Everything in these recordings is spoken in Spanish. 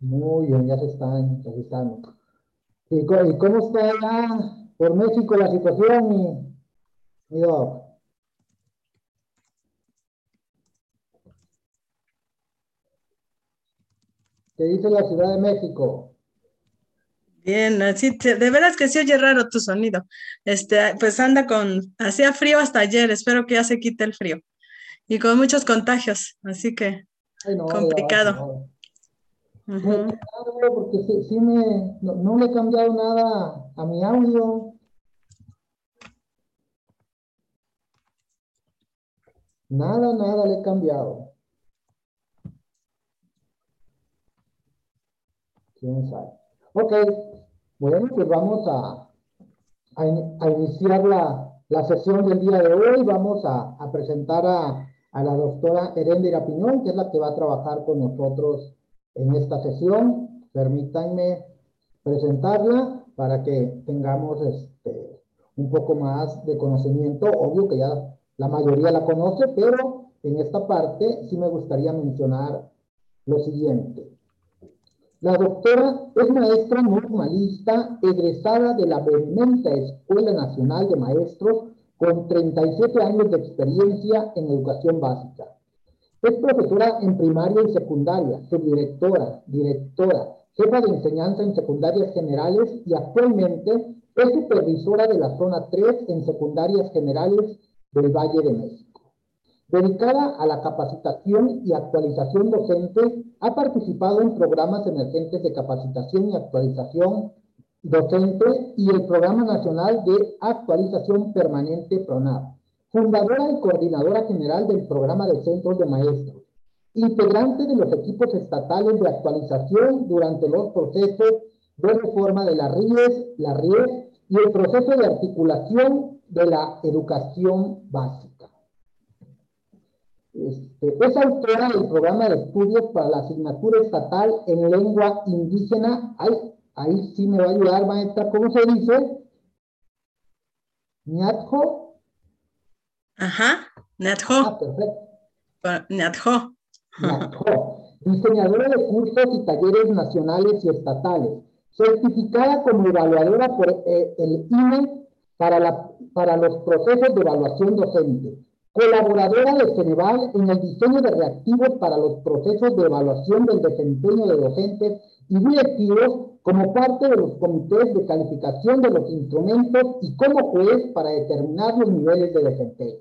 Muy bien, ya se están registrando. ¿Y, cómo está allá por México la situación, mi, mi ¿Qué dice la Ciudad de México? Bien, así de veras que sí oye raro tu sonido. Este, pues anda con, hacía frío hasta ayer, espero que ya se quite el frío. Y con muchos contagios, así que complicado. Porque sí, me, no, le he cambiado nada a mi audio. Nada, nada le he cambiado. ¿Quién sabe? Ok, bueno, pues vamos a, a, iniciar la, la, sesión del día de hoy. Vamos a, a presentar a, a, la doctora Herendira Piñón, que es la que va a trabajar con nosotros en esta sesión. Permítanme presentarla para que tengamos este, un poco más de conocimiento. Obvio que ya la mayoría la conoce, pero en esta parte sí me gustaría mencionar lo siguiente. La doctora es maestra normalista egresada de la Benemérita Escuela Nacional de Maestros con 37 años de experiencia en educación básica. Es profesora en primaria y secundaria, subdirectora, directora, jefa de enseñanza en secundarias generales y actualmente es supervisora de la zona 3 en secundarias generales del Valle de México. Dedicada a la capacitación y actualización docente, ha participado en programas emergentes de capacitación y actualización docente y el Programa Nacional de Actualización Permanente PRONAP. Fundadora y coordinadora general del Programa de Centros de Maestros. Integrante de los equipos estatales de actualización durante los procesos de reforma de la RIES, la RIES y el proceso de articulación de la educación básica. Este, es autora del programa de estudios para la asignatura estatal en lengua indígena. Ahí, ahí sí me va a ayudar, maestra. ¿Cómo se dice? ¿Ñatjo? Ajá, Ñatjo. Ah. Ñatjo. Diseñadora de cursos y talleres nacionales y estatales. Certificada como evaluadora por eh, el INE para, la, para los procesos de evaluación docente colaboradora de Ceneval en el diseño de reactivos para los procesos de evaluación del desempeño de docentes y directivos como parte de los comités de calificación de los instrumentos y como juez para determinar los niveles de desempeño.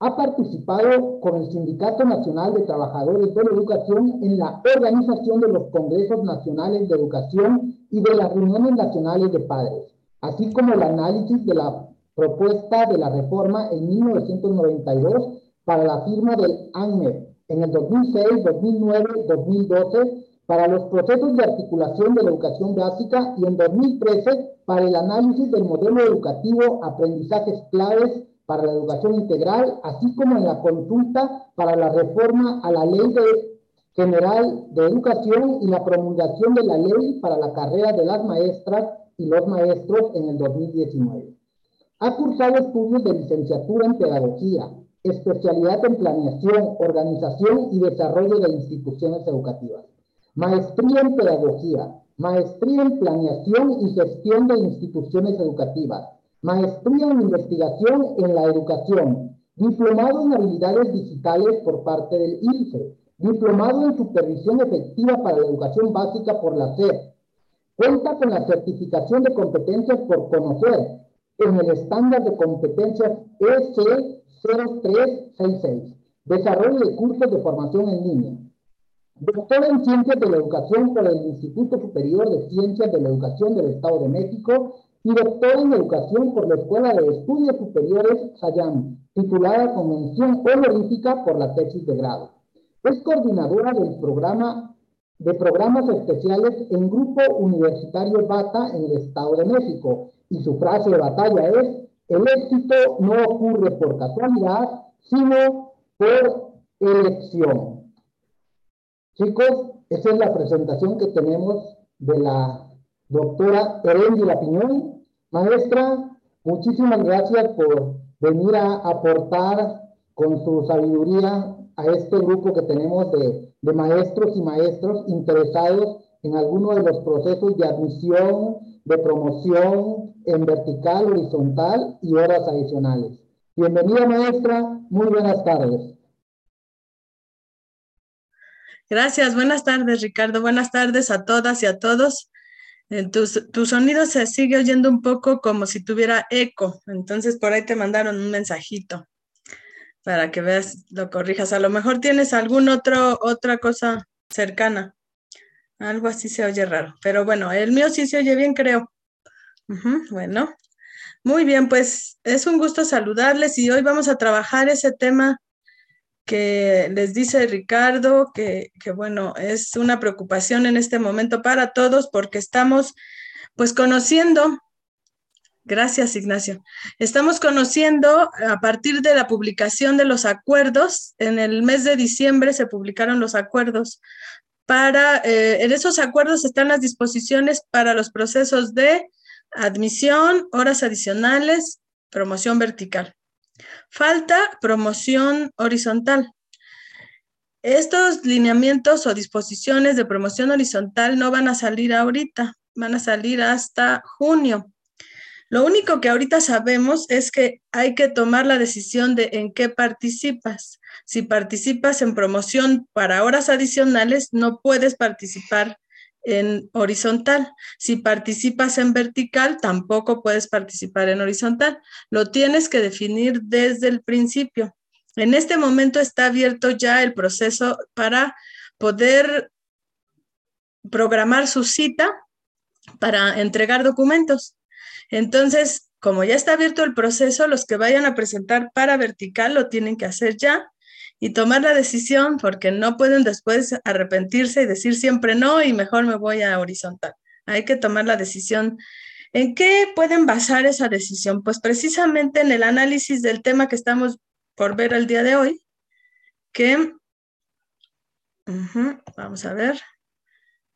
Ha participado con el Sindicato Nacional de Trabajadores de la Educación en la organización de los Congresos Nacionales de Educación y de las reuniones nacionales de padres, así como el análisis de la propuesta de la reforma en 1992 para la firma del ANMED en el 2006, 2009, 2012 para los procesos de articulación de la educación básica y en 2013 para el análisis del modelo educativo, aprendizajes claves para la educación integral, así como en la consulta para la reforma a la Ley General de Educación y la promulgación de la ley para la carrera de las maestras y los maestros en el 2019. Ha cursado estudios de licenciatura en Pedagogía, especialidad en Planeación, Organización y Desarrollo de Instituciones Educativas, maestría en Pedagogía, maestría en Planeación y Gestión de Instituciones Educativas, maestría en Investigación en la Educación, diplomado en Habilidades Digitales por parte del ILFE, diplomado en Supervisión Efectiva para la Educación Básica por la SED, cuenta con la certificación de competencias por conocer, en el estándar de competencias EC0366, desarrollo de cursos de formación en línea. Doctora en Ciencias de la Educación por el Instituto Superior de Ciencias de la Educación del Estado de México y doctora en Educación por la Escuela de Estudios Superiores Sayam, titulada con mención honorífica por la tesis de grado. Es coordinadora del programa de programas especiales en Grupo Universitario BATA en el Estado de México y su frase de batalla es, el éxito no ocurre por casualidad, sino por elección. Chicos, esa es la presentación que tenemos de la doctora La Piñón. Maestra, muchísimas gracias por venir a aportar con su sabiduría a este grupo que tenemos de, de maestros y maestros interesados en alguno de los procesos de admisión, de promoción en vertical, horizontal y horas adicionales. Bienvenida maestra, muy buenas tardes. Gracias, buenas tardes Ricardo, buenas tardes a todas y a todos. Eh, tu, tu, sonido se sigue oyendo un poco como si tuviera eco, entonces por ahí te mandaron un mensajito para que veas, lo corrijas. A lo mejor tienes algún otro, otra cosa cercana. Algo así se oye raro, pero bueno, el mío sí se oye bien, creo. bueno, muy bien, pues es un gusto saludarles y hoy vamos a trabajar ese tema que les dice Ricardo, que, que, bueno, es una preocupación en este momento para todos porque estamos pues conociendo, gracias Ignacio, estamos conociendo a partir de la publicación de los acuerdos, en el mes de diciembre se publicaron los acuerdos para, eh, en esos acuerdos están las disposiciones para los procesos de admisión, horas adicionales, promoción vertical. Falta promoción horizontal. Estos lineamientos o disposiciones de promoción horizontal no van a salir ahorita, van a salir hasta junio. Lo único que ahorita sabemos es que hay que tomar la decisión de en qué participas. Si participas en promoción para horas adicionales, no puedes participar en horizontal. Si participas en vertical, tampoco puedes participar en horizontal. Lo tienes que definir desde el principio. En este momento está abierto ya el proceso para poder programar su cita para entregar documentos. Entonces, como ya está abierto el proceso, los que vayan a presentar para vertical lo tienen que hacer ya y tomar la decisión porque no pueden después arrepentirse y decir siempre no y mejor me voy a horizontal. Hay que tomar la decisión. ¿En qué pueden basar esa decisión? Pues precisamente en el análisis del tema que estamos por ver el día de hoy, que, vamos a ver,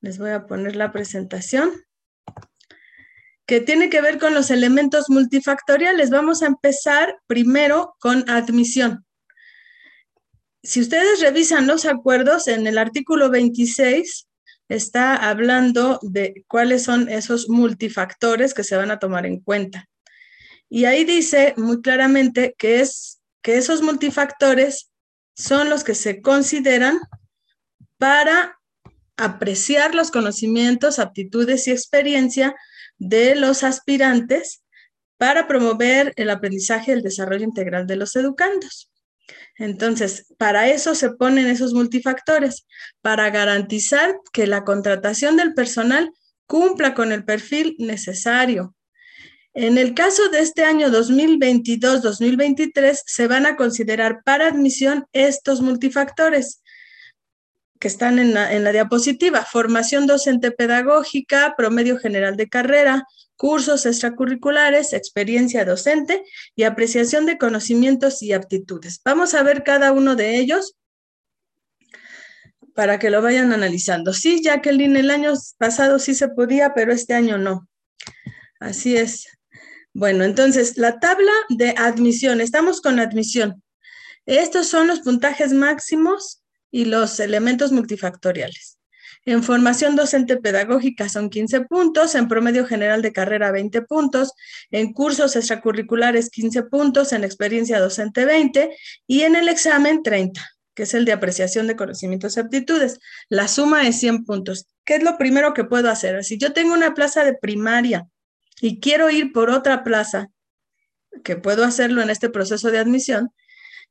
les voy a poner la presentación, que tiene que ver con los elementos multifactoriales. Vamos a empezar primero con admisión si ustedes revisan los acuerdos, en el artículo 26 está hablando de cuáles son esos multifactores que se van a tomar en cuenta. Y ahí dice muy claramente que, es, que esos multifactores son los que se consideran para apreciar los conocimientos, aptitudes y experiencia de los aspirantes para promover el aprendizaje y el desarrollo integral de los educandos. Entonces, para eso se ponen esos multifactores, para garantizar que la contratación del personal cumpla con el perfil necesario. En el caso de este año 2022-2023, se van a considerar para admisión estos multifactores que están en la, en la, diapositiva, formación docente pedagógica, promedio general de carrera, cursos extracurriculares, experiencia docente y apreciación de conocimientos y aptitudes. Vamos a ver cada uno de ellos para que lo vayan analizando. Sí, Jacqueline, el año pasado sí se podía, pero este año no. Así es. Bueno, entonces, la tabla de admisión. Estamos con admisión. Estos son los puntajes máximos y los elementos multifactoriales. En formación docente pedagógica son 15 puntos, en promedio general de carrera 20 puntos, en cursos extracurriculares 15 puntos, en experiencia docente 20 y en el examen 30, que es el de apreciación de conocimientos y aptitudes. La suma es 100 puntos. ¿Qué es lo primero que puedo hacer? Si yo tengo una plaza de primaria y quiero ir por otra plaza, que puedo hacerlo en este proceso de admisión,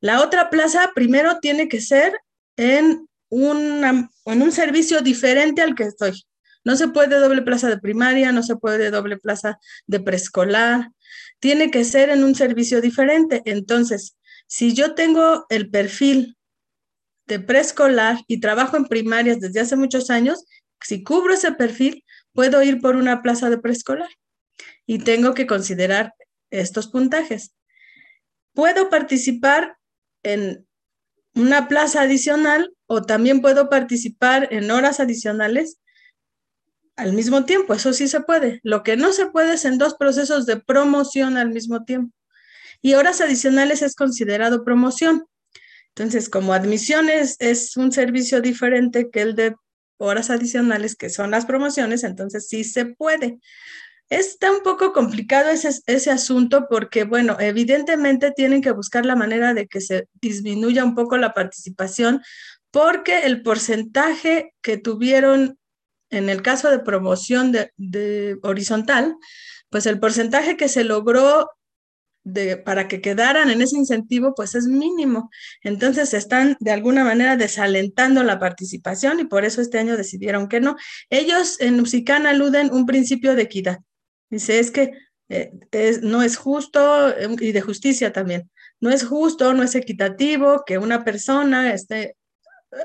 la otra plaza primero tiene que ser en una, en un servicio diferente al que estoy. No se puede doble plaza de primaria, no se puede doble plaza de preescolar, tiene que ser en un servicio diferente. Entonces, si yo tengo el perfil de preescolar y trabajo en primarias desde hace muchos años, si cubro ese perfil, puedo ir por una plaza de preescolar y tengo que considerar estos puntajes. Puedo participar en una plaza adicional o también puedo participar en horas adicionales al mismo tiempo. Eso sí se puede. Lo que no se puede es en dos procesos de promoción al mismo tiempo. Y horas adicionales es considerado promoción. Entonces, como admisiones es un servicio diferente que el de horas adicionales, que son las promociones, entonces sí se puede. Está un poco complicado ese, ese asunto porque, bueno, evidentemente tienen que buscar la manera de que se disminuya un poco la participación porque el porcentaje que tuvieron en el caso de promoción de, horizontal, pues el porcentaje que se logró de, para que quedaran en ese incentivo, pues es mínimo. Entonces están de alguna manera desalentando la participación y por eso este año decidieron que no. Ellos en Usican aluden un principio de equidad. Dice, es que eh, no es justo eh, y de justicia también. No es justo, no es equitativo que una persona esté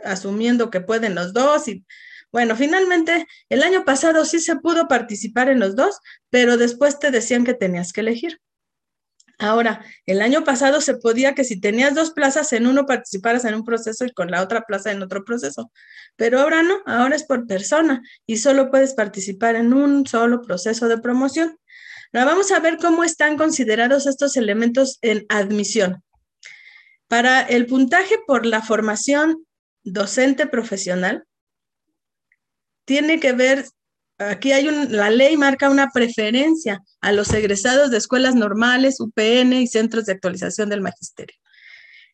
asumiendo que pueden los dos y bueno, finalmente el año pasado sí se pudo participar en los dos, pero después te decían que tenías que elegir. Ahora, el año pasado se podía que si tenías dos plazas en uno participaras en un proceso y con la otra plaza en otro proceso, pero ahora no, ahora es por persona y solo puedes participar en un solo proceso de promoción. Ahora vamos a ver cómo están considerados estos elementos en admisión. Para el puntaje por la formación docente profesional, tiene que ver, aquí hay un, la ley marca una preferencia a los egresados de escuelas normales, UPN y centros de actualización del magisterio.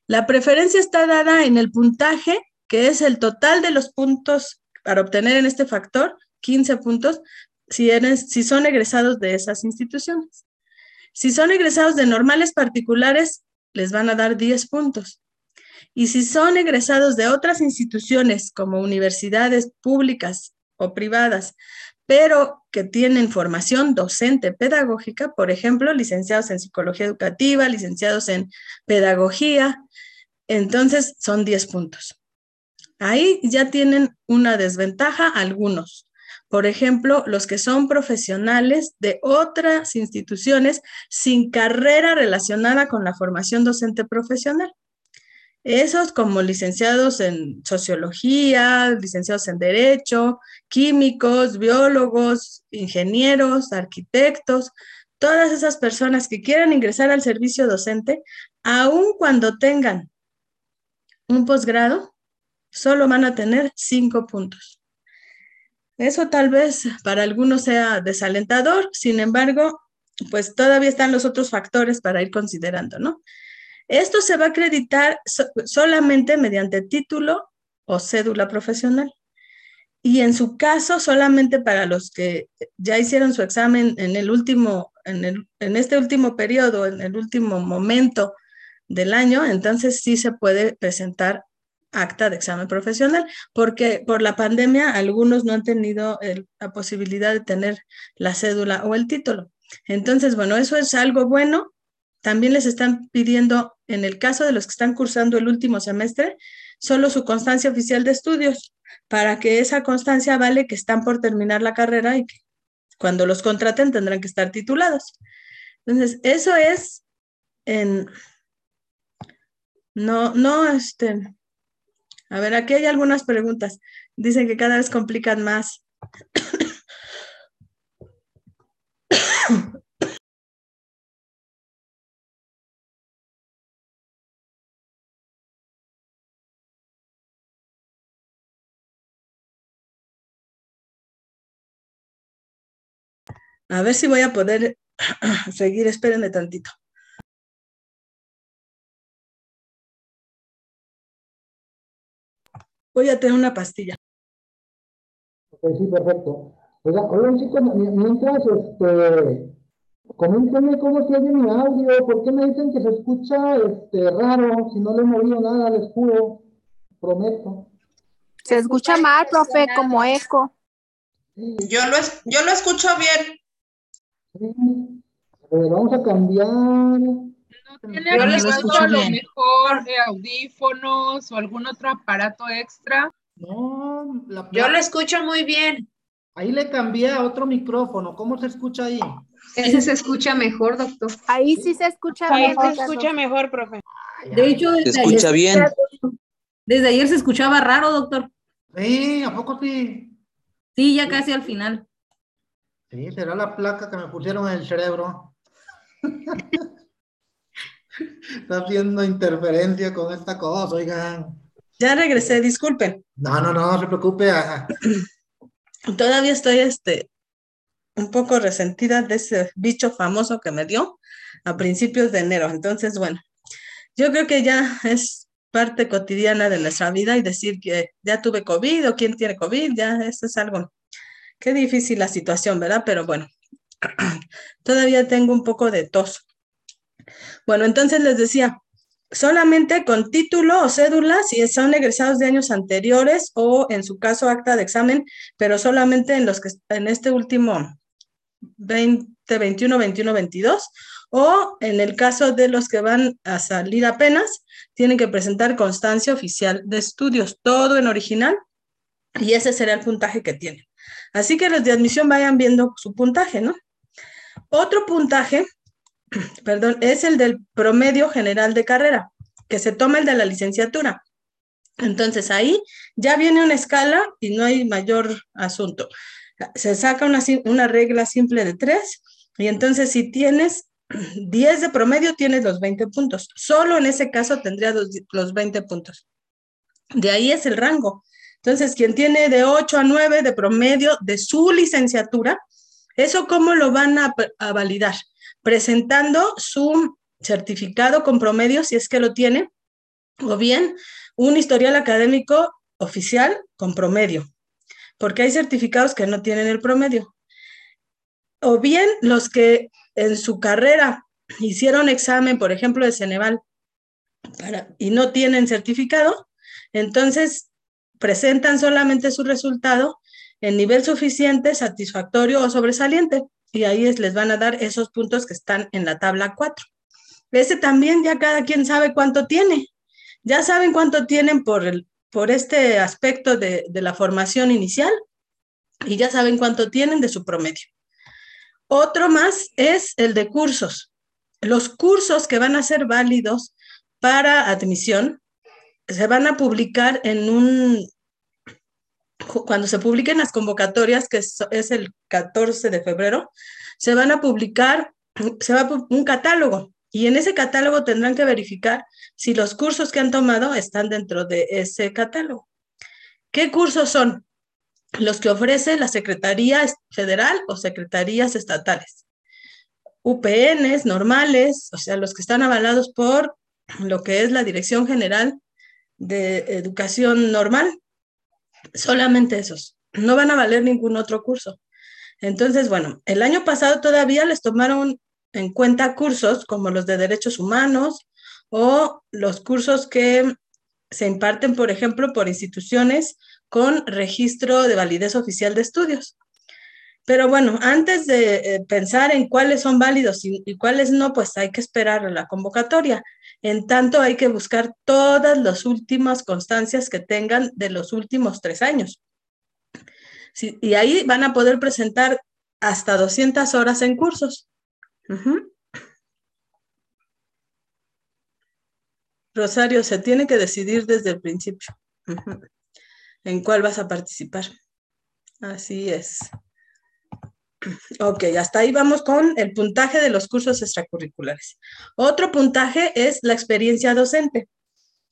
La preferencia está dada en el puntaje, que es el total de los puntos para obtener en este factor, 15 puntos, si, si son egresados de esas instituciones. Si son egresados de normales particulares, les van a dar 10 puntos. Y si son egresados de otras instituciones como universidades públicas o privadas, pero que tienen formación docente pedagógica, por ejemplo, licenciados en psicología educativa, licenciados en pedagogía, entonces son 10 puntos. Ahí ya tienen una desventaja algunos. Por ejemplo, los que son profesionales de otras instituciones sin carrera relacionada con la formación docente profesional. Esos como licenciados en sociología, licenciados en derecho, químicos, biólogos, ingenieros, arquitectos, todas esas personas que quieran ingresar al servicio docente, aun cuando tengan un posgrado, solo van a tener cinco puntos. Eso tal vez para algunos sea desalentador, sin embargo, pues todavía están los otros factores para ir considerando, ¿no? Esto se va a acreditar solamente mediante título o cédula profesional. Y en su caso, solamente para los que ya hicieron su examen en el último, en, en este último periodo, en el último momento del año, entonces sí se puede presentar acta de examen profesional, porque por la pandemia algunos no han tenido la posibilidad de tener la cédula o el título. Entonces, bueno, eso es algo bueno también les están pidiendo, en el caso de los que están cursando el último semestre, solo su constancia oficial de estudios, para que esa constancia vale que están por terminar la carrera y que cuando los contraten tendrán que estar titulados. Entonces, eso es. No, no, este... A ver, aquí hay algunas preguntas. Dicen que cada vez complican más. A ver si voy a poder seguir, espérenme tantito. Voy a tener una pastilla. sí, perfecto. Oiga, hola chicos, mientras, este, coméntenme cómo se oye mi audio, ¿por qué me dicen que se escucha este, raro? Si no le he movido nada, les juro, prometo. Se escucha mal, profe, como eco. Yo lo, yo lo escucho bien. Vamos a cambiar. No tiene Yo les a lo mejor eh, audífonos o algún otro aparato extra. No, Yo lo escucho muy bien. Ahí le cambié a otro micrófono. ¿Cómo se escucha ahí? Ese se escucha mejor, doctor. Ahí sí se escucha Ahí se escucha mejor, profe. De hecho, se escucha bien. Desde ayer se escuchaba raro, doctor. Sí, ¿a poco sí? Sí, ya casi al final. Sí, será la placa que me pusieron en el cerebro. Está haciendo interferencia con esta cosa, oigan. Ya regresé, disculpen. No, no, no, no se preocupe. Todavía estoy este, un poco resentida de ese bicho famoso que me dio a principios de enero. Entonces, bueno, yo creo que ya es parte cotidiana de nuestra vida y decir que ya tuve COVID o quién tiene COVID, ya eso es algo, qué difícil la situación, ¿verdad? Pero bueno, todavía tengo un poco de tos. Bueno, entonces les decía, solamente con título o cédula si son egresados de años anteriores o en su caso acta de examen, pero solamente en los que en este último 2021, 21, 22 o en el caso de los que van a salir apenas, tienen que presentar constancia oficial de estudios, todo en original, y ese será el puntaje que tienen. Así que los de admisión vayan viendo su puntaje, ¿no? Otro puntaje, perdón, es el del promedio general de carrera, que se toma el de la licenciatura. Entonces ahí ya viene una escala y no hay mayor asunto. Se saca una, regla simple de tres y entonces si tienes 10 de promedio tienes los 20 puntos. Solo en ese caso tendría los, 20 puntos. De ahí es el rango. Entonces, quien tiene de 8 a 9 de promedio de su licenciatura, ¿eso cómo lo van a, validar? Presentando su certificado con promedio, si es que lo tiene, o bien un historial académico oficial con promedio, porque hay certificados que no tienen el promedio. O bien los que en su carrera hicieron examen, por ejemplo, de Ceneval, y no tienen certificado, entonces presentan solamente su resultado en nivel suficiente, satisfactorio o sobresaliente, y ahí les van a dar esos puntos que están en la tabla 4. Ese también ya cada quien sabe cuánto tiene. Ya saben cuánto tienen por, el, por este aspecto de la formación inicial y ya saben cuánto tienen de su promedio. Otro más es el de cursos. Los cursos que van a ser válidos para admisión se van a publicar en un, cuando se publiquen las convocatorias, que es, el 14 de febrero, se van a publicar, se va un catálogo y en ese catálogo tendrán que verificar si los cursos que han tomado están dentro de ese catálogo. ¿Qué cursos son? los que ofrece la Secretaría Federal o Secretarías Estatales. UPNs normales, o sea, los que están avalados por lo que es la Dirección General de Educación Normal, solamente esos. No van a valer ningún otro curso. Entonces, bueno, el año pasado todavía les tomaron en cuenta cursos como los de derechos humanos o los cursos que se imparten, por ejemplo, por instituciones con registro de validez oficial de estudios. Pero bueno, antes de eh, pensar en cuáles son válidos y, cuáles no, pues hay que esperar la convocatoria. En tanto, hay que buscar todas las últimas constancias que tengan de los últimos tres años. y ahí van a poder presentar hasta 200 horas en cursos. Rosario, se tiene que decidir desde el principio en cuál vas a participar. Así es. Ok, hasta ahí vamos con el puntaje de los cursos extracurriculares. Otro puntaje es la experiencia docente.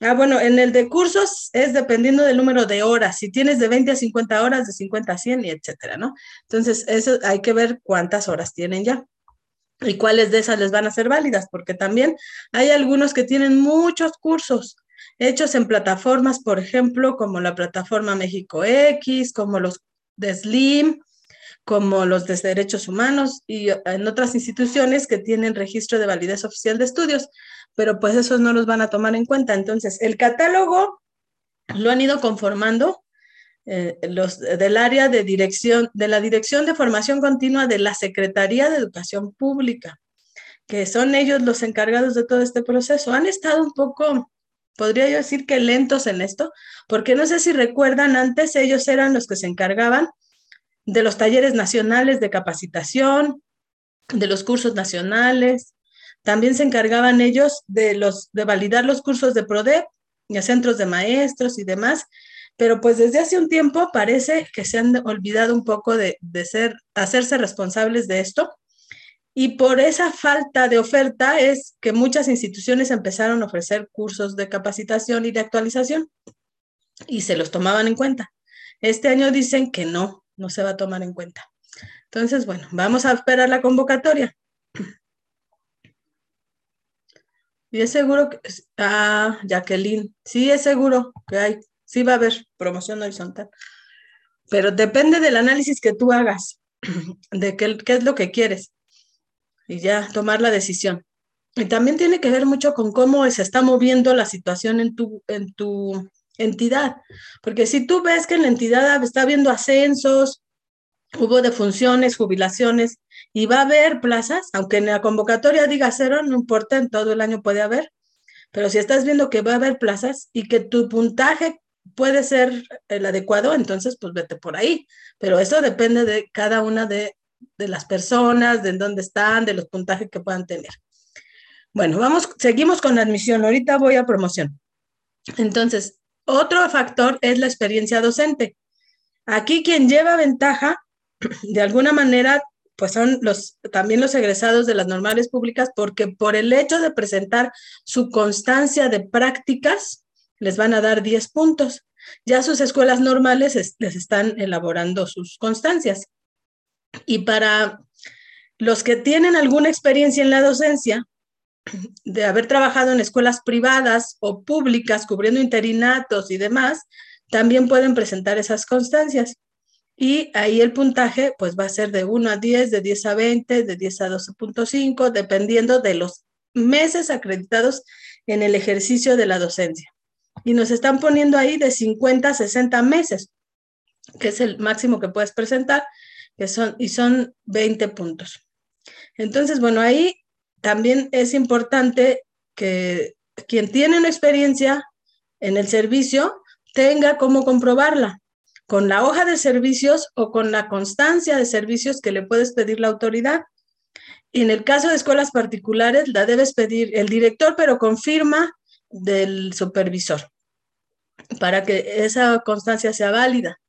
Ah, bueno, en el de cursos es dependiendo del número de horas. Si tienes de 20 a 50 horas, de 50 a 100 y etcétera, ¿no? Entonces, eso hay que ver cuántas horas tienen ya y cuáles de esas les van a ser válidas, porque también hay algunos que tienen muchos cursos hechos en plataformas, por ejemplo, como la plataforma México X, como los de SLIM, como los de derechos humanos y en otras instituciones que tienen registro de validez oficial de estudios, pero pues esos no los van a tomar en cuenta. Entonces, el catálogo lo han ido conformando eh, los del área de dirección, de la Dirección de Formación Continua de la Secretaría de Educación Pública, que son ellos los encargados de todo este proceso. Han estado un poco podría yo decir que lentos en esto, porque no sé si recuerdan, antes ellos eran los que se encargaban de los talleres nacionales de capacitación, de los cursos nacionales, también se encargaban ellos de, los, de validar los cursos de PRODEP y a centros de maestros y demás, pero pues desde hace un tiempo parece que se han olvidado un poco de, de ser, hacerse responsables de esto. Y por esa falta de oferta es que muchas instituciones empezaron a ofrecer cursos de capacitación y de actualización y se los tomaban en cuenta. Este año dicen que no, no se va a tomar en cuenta. Entonces, bueno, vamos a esperar la convocatoria. Y es seguro que, ah, Jacqueline, sí es seguro que hay, sí va a haber promoción horizontal, pero depende del análisis que tú hagas, de qué, qué es lo que quieres y ya tomar la decisión. Y también tiene que ver mucho con cómo se está moviendo la situación en tu, en tu entidad, porque si tú ves que en la entidad está habiendo ascensos, hubo defunciones, jubilaciones, y va a haber plazas, aunque en la convocatoria diga cero, no importa, en todo el año puede haber, pero si estás viendo que va a haber plazas y que tu puntaje puede ser el adecuado, entonces pues vete por ahí, pero eso depende de cada una de, de las personas, de dónde están, de los puntajes que puedan tener. Bueno, vamos, seguimos con la admisión, ahorita voy a promoción. Entonces, otro factor es la experiencia docente. Aquí quien lleva ventaja, de alguna manera, pues son los, también los egresados de las normales públicas, porque por el hecho de presentar su constancia de prácticas, les van a dar 10 puntos. Ya sus escuelas normales les están elaborando sus constancias. Y para los que tienen alguna experiencia en la docencia, de haber trabajado en escuelas privadas o públicas, cubriendo interinatos y demás, también pueden presentar esas constancias. Y ahí el puntaje pues va a ser de 1 a 10, de 10 a 20, de 10 a 12.5, dependiendo de los meses acreditados en el ejercicio de la docencia. Y nos están poniendo ahí de 50 a 60 meses, que es el máximo que puedes presentar, que son, y son 20 puntos. Entonces, bueno, ahí también es importante que quien tiene una experiencia en el servicio tenga cómo comprobarla con la hoja de servicios o con la constancia de servicios que le puedes pedir la autoridad. Y en el caso de escuelas particulares, la debes pedir el director, pero confirma del supervisor para que esa constancia sea válida.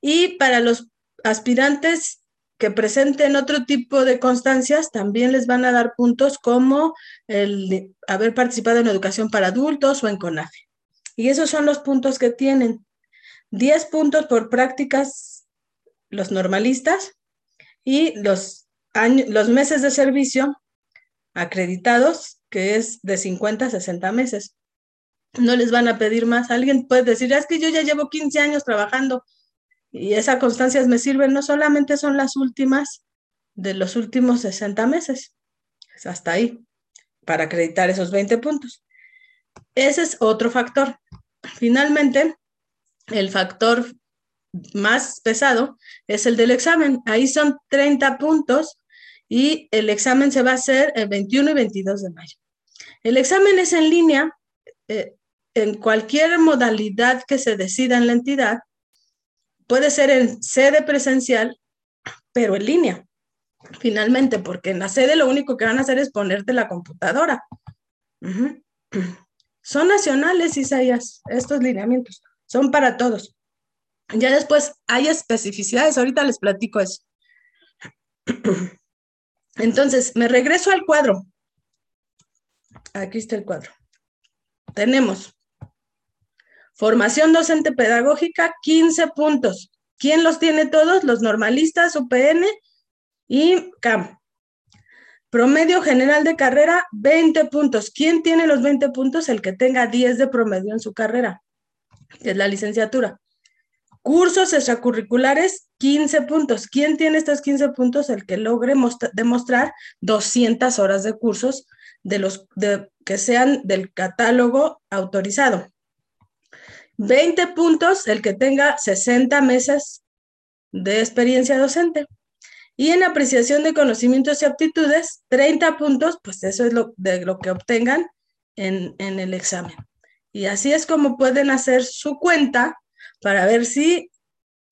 Y para los aspirantes que presenten otro tipo de constancias, también les van a dar puntos como el haber participado en educación para adultos o en CONAFE. Y esos son los puntos que tienen. 10 puntos por prácticas los normalistas y los, años, los meses de servicio acreditados, que es de 50 a 60 meses. No les van a pedir más. Alguien puede decir, es que yo ya llevo 15 años trabajando y esas constancias me sirven, no solamente son las últimas de los últimos 60 meses, es hasta ahí, para acreditar esos 20 puntos. Ese es otro factor. Finalmente, el factor más pesado es el del examen. Ahí son 30 puntos y el examen se va a hacer el 21 y 22 de mayo. El examen es en línea, eh, en cualquier modalidad que se decida en la entidad, puede ser en sede presencial, pero en línea, finalmente, porque en la sede lo único que van a hacer es ponerte la computadora. Son nacionales, Isaías, estos lineamientos son para todos. Ya después hay especificidades, ahorita les platico eso. Entonces, me regreso al cuadro. Aquí está el cuadro. Tenemos formación docente pedagógica, 15 puntos. ¿Quién los tiene todos? Los normalistas, UPN y CAM. Promedio general de carrera, 20 puntos. ¿Quién tiene los 20 puntos? El que tenga 10 de promedio en su carrera es la licenciatura. Cursos extracurriculares, 15 puntos. ¿Quién tiene estos 15 puntos? El que logre demostrar 200 horas de cursos de los que sean del catálogo autorizado. 20 puntos, el que tenga 60 meses de experiencia docente. Y en apreciación de conocimientos y aptitudes, 30 puntos, pues eso es lo, de lo que obtengan en el examen. Y así es como pueden hacer su cuenta para ver si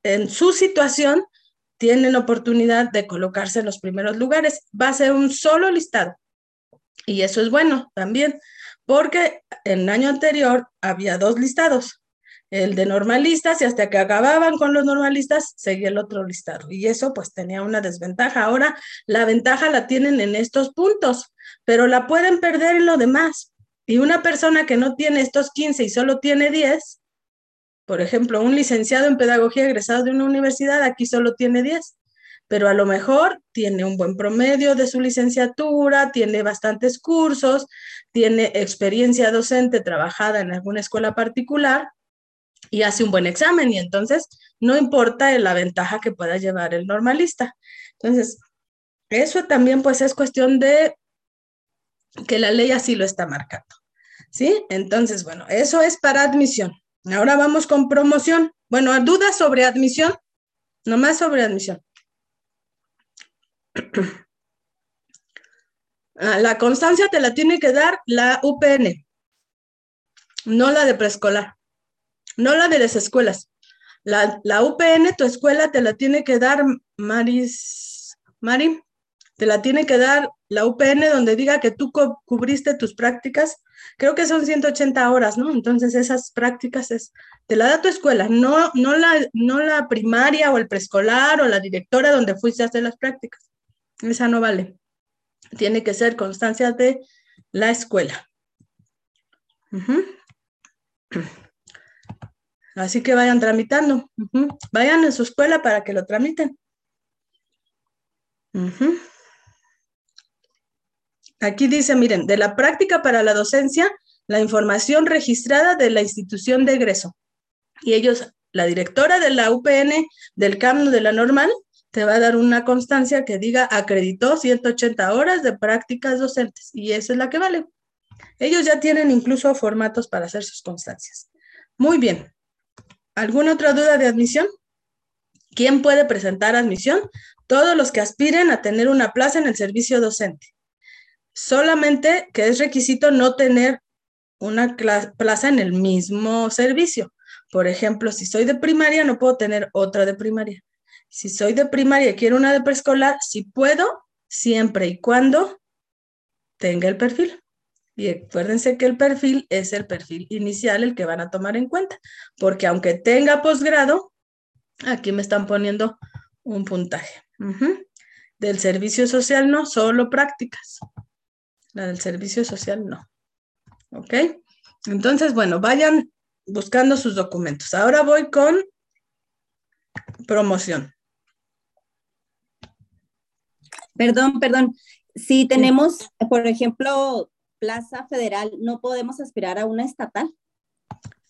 en su situación tienen oportunidad de colocarse en los primeros lugares. Va a ser un solo listado. Y eso es bueno también, porque en el año anterior había dos listados. El de normalistas y hasta que acababan con los normalistas seguía el otro listado. Y eso pues tenía una desventaja. Ahora la ventaja la tienen en estos puntos, pero la pueden perder en lo demás. Y una persona que no tiene estos 15 y solo tiene 10, por ejemplo, un licenciado en pedagogía egresado de una universidad, aquí solo tiene 10, pero a lo mejor tiene un buen promedio de su licenciatura, tiene bastantes cursos, tiene experiencia docente trabajada en alguna escuela particular y hace un buen examen y entonces no importa la ventaja que pueda llevar el normalista. Entonces, eso también pues es cuestión de que la ley así lo está marcando. ¿Sí? Entonces, bueno, eso es para admisión. Ahora vamos con promoción. Bueno, dudas sobre admisión, nomás sobre admisión. Ah, la constancia te la tiene que dar la UPN, no la de preescolar no la de las escuelas. La, UPN, tu escuela, te la tiene que dar, Maris, Mari, te la tiene que dar la UPN donde diga que tú cubriste tus prácticas. Creo que son 180 horas, ¿no? Entonces esas prácticas es, te la da tu escuela, no, no, la, no la primaria o el preescolar o la directora donde fuiste a hacer las prácticas. Esa no vale. Tiene que ser constancia de la escuela. Así que vayan tramitando. Vayan en su escuela para que lo tramiten. Aquí dice, miren, de la práctica para la docencia, la información registrada de la institución de egreso. Y ellos, la directora de la UPN, del CAMNO de la normal, te va a dar una constancia que diga acreditó 180 horas de prácticas docentes. Y esa es la que vale. Ellos ya tienen incluso formatos para hacer sus constancias. Muy bien. ¿Alguna otra duda de admisión? ¿Quién puede presentar admisión? Todos los que aspiren a tener una plaza en el servicio docente. Solamente que es requisito no tener una plaza en el mismo servicio. Por ejemplo, si soy de primaria, no puedo tener otra de primaria. Si soy de primaria y quiero una de preescolar, si puedo, siempre y cuando tenga el perfil. Y acuérdense que el perfil es el perfil inicial, el que van a tomar en cuenta, porque aunque tenga posgrado, aquí me están poniendo un puntaje. Del servicio social no, solo prácticas. La del servicio social no. ¿Ok? Entonces, bueno, vayan buscando sus documentos. Ahora voy con promoción. Perdón, perdón. Si tenemos, por ejemplo, plaza federal, ¿no podemos aspirar a una estatal?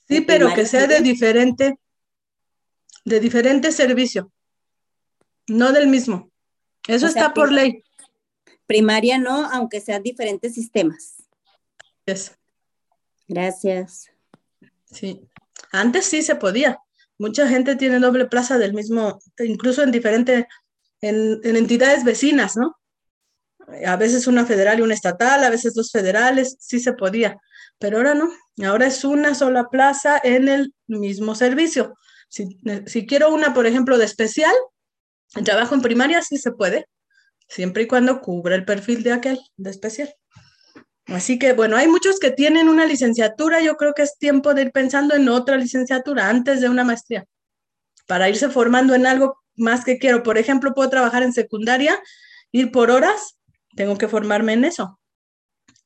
Sí, pero que sea de diferente, de diferente servicio, no del mismo. Eso está por ley. Primaria no, aunque sean diferentes sistemas. Eso. Gracias. Sí. Antes sí se podía. Mucha gente tiene doble plaza del mismo, incluso en diferentes, en entidades vecinas, ¿no? A veces una federal y una estatal, a veces dos federales, sí se podía, pero ahora no, ahora es una sola plaza en el mismo servicio. Si, quiero una, por ejemplo, de especial, trabajo en primaria, sí se puede, siempre y cuando cubra el perfil de aquel, de especial. Así que, bueno, hay muchos que tienen una licenciatura, yo creo que es tiempo de ir pensando en otra licenciatura antes de una maestría, para irse formando en algo más que quiero. Por ejemplo, puedo trabajar en secundaria, ir por horas tengo que formarme en eso.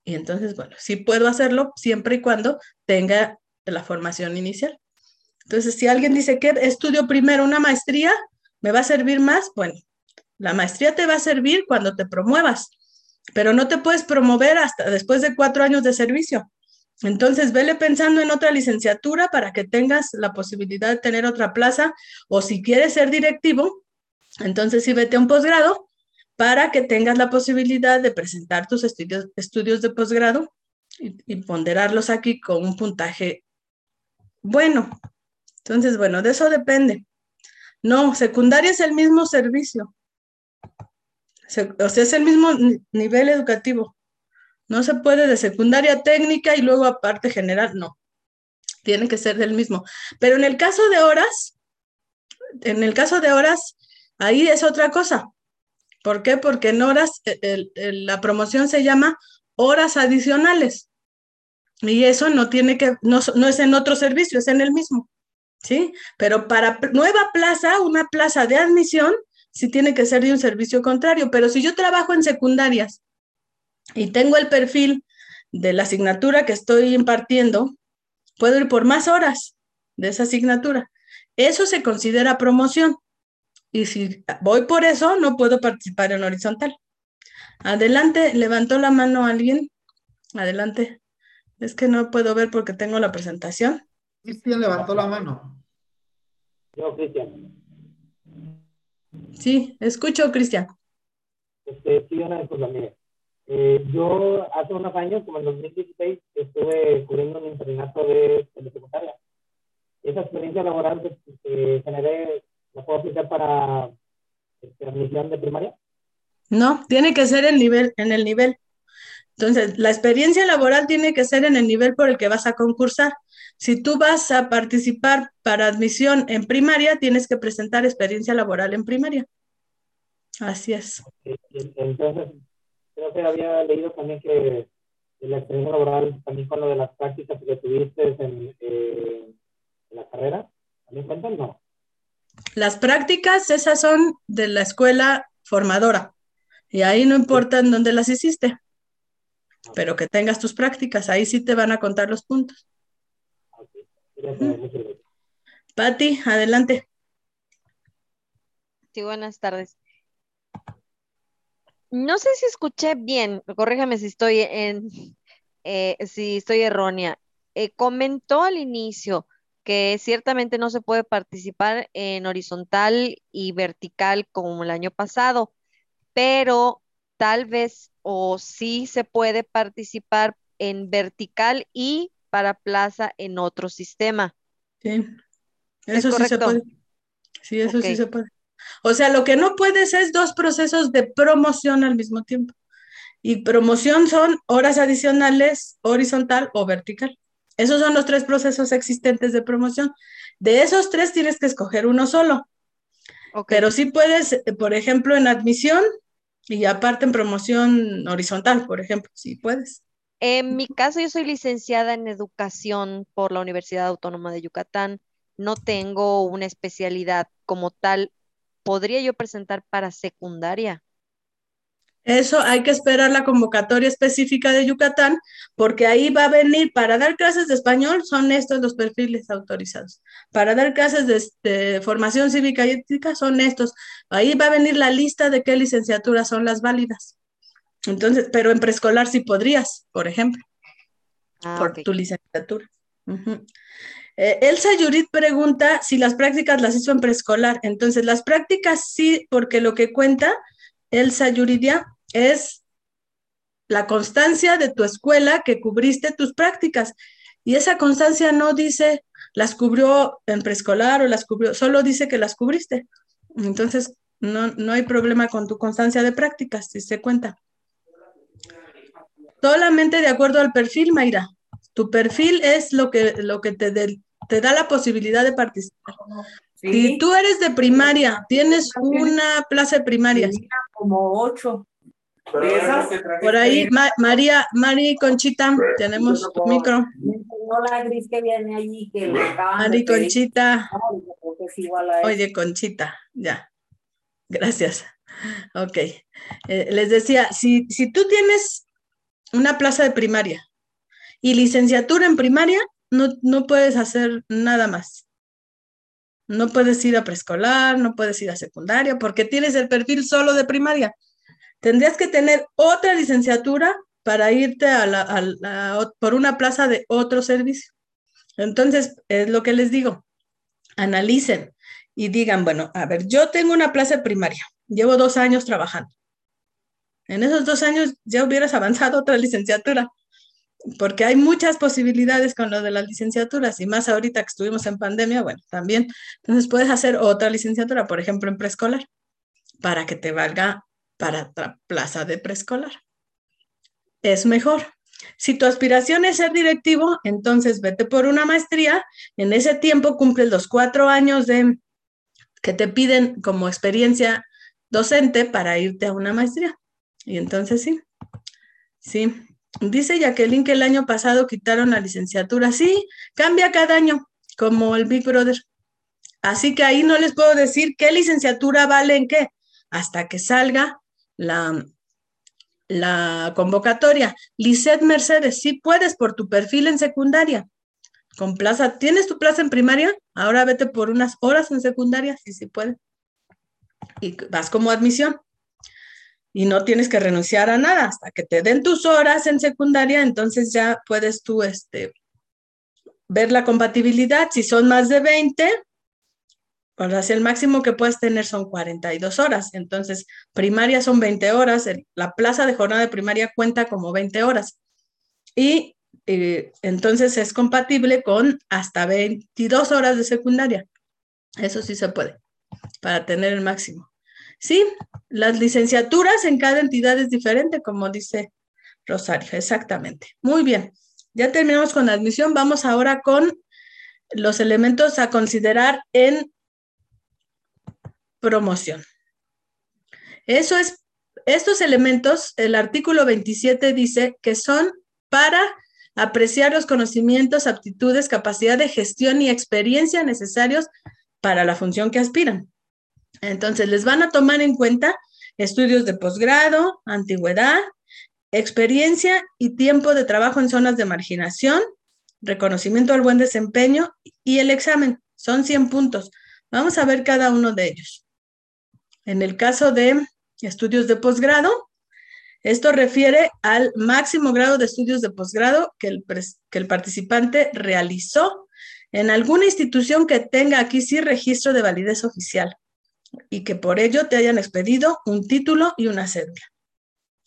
Y entonces, bueno, sí puedo hacerlo siempre y cuando tenga la formación inicial. Entonces, si alguien dice que estudio primero una maestría, ¿me va a servir más? Bueno, la maestría te va a servir cuando te promuevas, pero no te puedes promover hasta después de cuatro años de servicio. Entonces, vele pensando en otra licenciatura para que tengas la posibilidad de tener otra plaza o si quieres ser directivo, entonces sí vete a un posgrado para que tengas la posibilidad de presentar tus estudios, estudios de posgrado y, ponderarlos aquí con un puntaje bueno. Entonces, bueno, de eso depende. No, secundaria es el mismo servicio. o sea, es el mismo nivel educativo. No se puede de secundaria técnica y luego aparte general, no. Tiene que ser del mismo. Pero en el caso de horas, en el caso de horas, ahí es otra cosa. ¿Por qué? Porque en horas, e, la promoción se llama horas adicionales. Y eso no tiene que, no, es en otro servicio, es en el mismo. ¿sí? Pero para nueva plaza, una plaza de admisión, sí tiene que ser de un servicio contrario. Pero si yo trabajo en secundarias y tengo el perfil de la asignatura que estoy impartiendo, puedo ir por más horas de esa asignatura. Eso se considera promoción. Y si voy por eso, no puedo participar en horizontal. Adelante, levantó la mano alguien. Adelante. Es que no puedo ver porque tengo la presentación. Cristian levantó la mano. Yo, Cristian. Sí, escucho, Cristian. Este, sí, una cosa, mire. Eh, yo hace unos años, como en 2016, estuve cubriendo un internato de, de secundaria. Esa experiencia laboral que, que generé, ¿la puedo aplicar para este, admisión de primaria? No, tiene que ser el nivel, en el nivel. Entonces, la experiencia laboral tiene que ser en el nivel por el que vas a concursar. Si tú vas a participar para admisión en primaria, tienes que presentar experiencia laboral en primaria. Así es. Entonces, creo que había leído también que la experiencia laboral, también con lo de las prácticas que tuviste en, eh, la carrera, ¿también cuentan? No. Las prácticas, esas son de la escuela formadora. Y ahí no importa en dónde las hiciste. Pero que tengas tus prácticas, ahí sí te van a contar los puntos. Patti, adelante. Sí, buenas tardes. No sé si escuché bien, corríjame si estoy en, eh, si estoy errónea. Eh, comentó al inicio que ciertamente no se puede participar en horizontal y vertical como el año pasado, pero tal vez o sí se puede participar en vertical y para plaza en otro sistema. Sí, eso sí se puede. Sí, eso sí se puede. O sea, lo que no puedes es dos procesos de promoción al mismo tiempo. Y promoción son horas adicionales horizontal o vertical. Esos son los tres procesos existentes de promoción. De esos tres tienes que escoger uno solo. Pero sí puedes, por ejemplo, en admisión y aparte en promoción horizontal, por ejemplo, sí puedes. En mi caso, yo soy licenciada en educación por la Universidad Autónoma de Yucatán. No tengo una especialidad como tal. ¿Podría yo presentar para secundaria? Eso hay que esperar la convocatoria específica de Yucatán, porque ahí va a venir, para dar clases de español, son estos los perfiles autorizados. Para dar clases de, de, formación cívica y ética, son estos. Ahí va a venir la lista de qué licenciaturas son las válidas. Entonces, pero en preescolar sí podrías, por ejemplo, Ah, por tu licenciatura. Eh, Elsa Yurit pregunta si las prácticas las hizo en preescolar. Entonces, las prácticas sí, porque lo que cuenta Elsa Yuridia es la constancia de tu escuela que cubriste tus prácticas. Y esa constancia no dice las cubrió en preescolar o las cubrió, solo dice que las cubriste. Entonces, no, no hay problema con tu constancia de prácticas, si se cuenta. Solamente de acuerdo al perfil, Mayra. Tu perfil es lo que, lo que te, de- te da la posibilidad de participar. Si tú eres de primaria, tienes una plaza de primaria. Como ocho. Por ahí, Ma- María, Mari Conchita, tenemos tu micro. No la gris que viene allí que le acaban de Mari pedir. Conchita. Oye, Conchita, ya. Gracias. Ok. Eh, les decía, si, si tú tienes una plaza de primaria y licenciatura en primaria, no, no puedes hacer nada más. No puedes ir a preescolar, no puedes ir a secundaria, porque tienes el perfil solo de primaria. Tendrías que tener otra licenciatura para irte a la, por una plaza de otro servicio. Entonces, es lo que les digo, analicen y digan, bueno, a ver, yo tengo una plaza primaria, llevo dos años trabajando. En esos dos años ya hubieras avanzado otra licenciatura, porque hay muchas posibilidades con lo de las licenciaturas y más ahorita que estuvimos en pandemia, bueno, también. Entonces puedes hacer otra licenciatura, por ejemplo, en preescolar, para que te valga para plaza de preescolar. Es mejor. Si tu aspiración es ser directivo, entonces vete por una maestría. En ese tiempo cumples los cuatro años de que te piden como experiencia docente para irte a una maestría. Y entonces sí, sí. Dice Jacqueline que el año pasado quitaron la licenciatura. Sí, cambia cada año, como el Big Brother. Así que ahí no les puedo decir qué licenciatura vale en qué, hasta que salga la, la convocatoria. Lisset Mercedes, sí puedes por tu perfil en secundaria. Con plaza, ¿tienes tu plaza en primaria? Ahora vete por unas horas en secundaria, sí, sí puedes. Y vas como admisión. Y no tienes que renunciar a nada hasta que te den tus horas en secundaria, entonces ya puedes tú este, ver la compatibilidad. Si son más de 20, pues el máximo que puedes tener son 42 horas. Entonces, primaria son 20 horas. La plaza de jornada de primaria cuenta como 20 horas. Y eh, entonces es compatible con hasta 22 horas de secundaria. Eso sí se puede, para tener el máximo. Sí, las licenciaturas en cada entidad es diferente, como dice Rosario, exactamente. Muy bien, ya terminamos con la admisión. Vamos ahora con los elementos a considerar en promoción. Eso es, estos elementos, el artículo 27 dice que son para apreciar los conocimientos, aptitudes, capacidad de gestión y experiencia necesarios para la función que aspiran. Entonces, les van a tomar en cuenta estudios de posgrado, antigüedad, experiencia y tiempo de trabajo en zonas de marginación, reconocimiento al buen desempeño y el examen. Son 100 puntos. Vamos a ver cada uno de ellos. En el caso de estudios de posgrado, esto refiere al máximo grado de estudios de posgrado que el, que el participante realizó en alguna institución que tenga aquí sí registro de validez oficial y que por ello te hayan expedido un título y una cédula.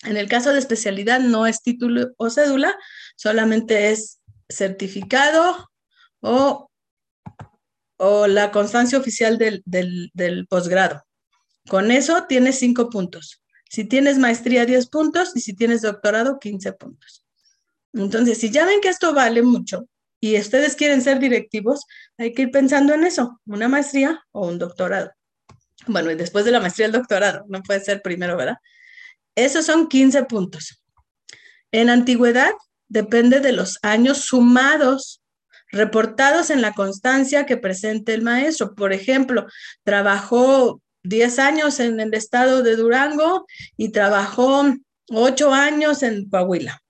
En el caso de especialidad no es título o cédula, solamente es certificado o, o la constancia oficial del, del posgrado. Con eso tienes cinco puntos. Si tienes maestría, 10 puntos y si tienes doctorado, 15 puntos. Entonces, si ya ven que esto vale mucho y ustedes quieren ser directivos, hay que ir pensando en eso, una maestría o un doctorado. Bueno, después de la maestría, el doctorado, no puede ser primero, ¿verdad? Esos son 15 puntos. En antigüedad, depende de los años sumados reportados en la constancia que presente el maestro. Por ejemplo, trabajó 10 años en el estado de Durango y trabajó 8 años en Coahuila.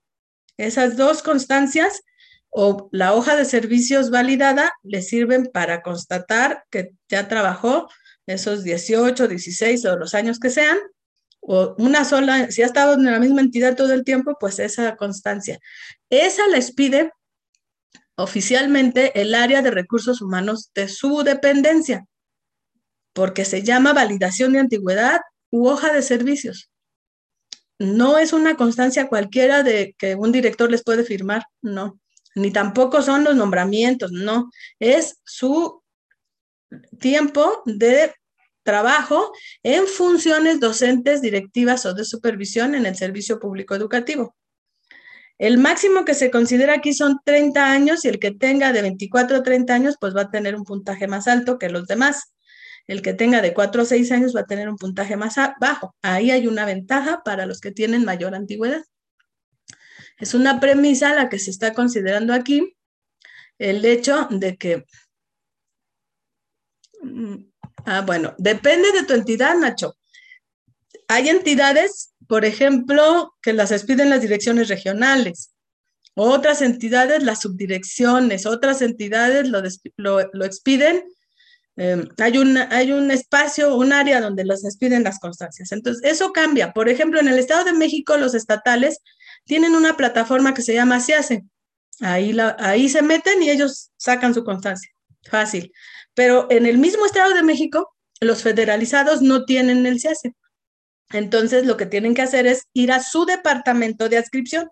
Esas dos constancias o la hoja de servicios validada le sirven para constatar que ya trabajó esos 18, 16 o los años que sean, o una sola, si ha estado en la misma entidad todo el tiempo, pues esa constancia. Esa les pide oficialmente el área de recursos humanos de su dependencia porque se llama validación de antigüedad u hoja de servicios. No es una constancia cualquiera de que un director les puede firmar, no. Ni tampoco son los nombramientos, no. Es su tiempo de trabajo en funciones docentes, directivas o de supervisión en el servicio público educativo. El máximo que se considera aquí son 30 años y el que tenga de 24 a 30 años pues va a tener un puntaje más alto que los demás. El que tenga de 4 a 6 años va a tener un puntaje más bajo. Ahí hay una ventaja para los que tienen mayor antigüedad. Es una premisa la que se está considerando aquí, el hecho de que... Mm, ah, bueno, depende de tu entidad, Nacho. Hay entidades, por ejemplo, que las expiden las direcciones regionales. Otras entidades, las subdirecciones. Otras entidades lo, lo expiden Em, hay, un, hay un espacio, un área donde los despiden las constancias. Entonces, eso cambia. Por ejemplo, en el Estado de México, los estatales tienen una plataforma que se llama CIACE. Ahí, ahí se meten y ellos sacan su constancia. Fácil. Pero en el mismo Estado de México, los federalizados no tienen el CIACE. Entonces, lo que tienen que hacer es ir a su departamento de adscripción,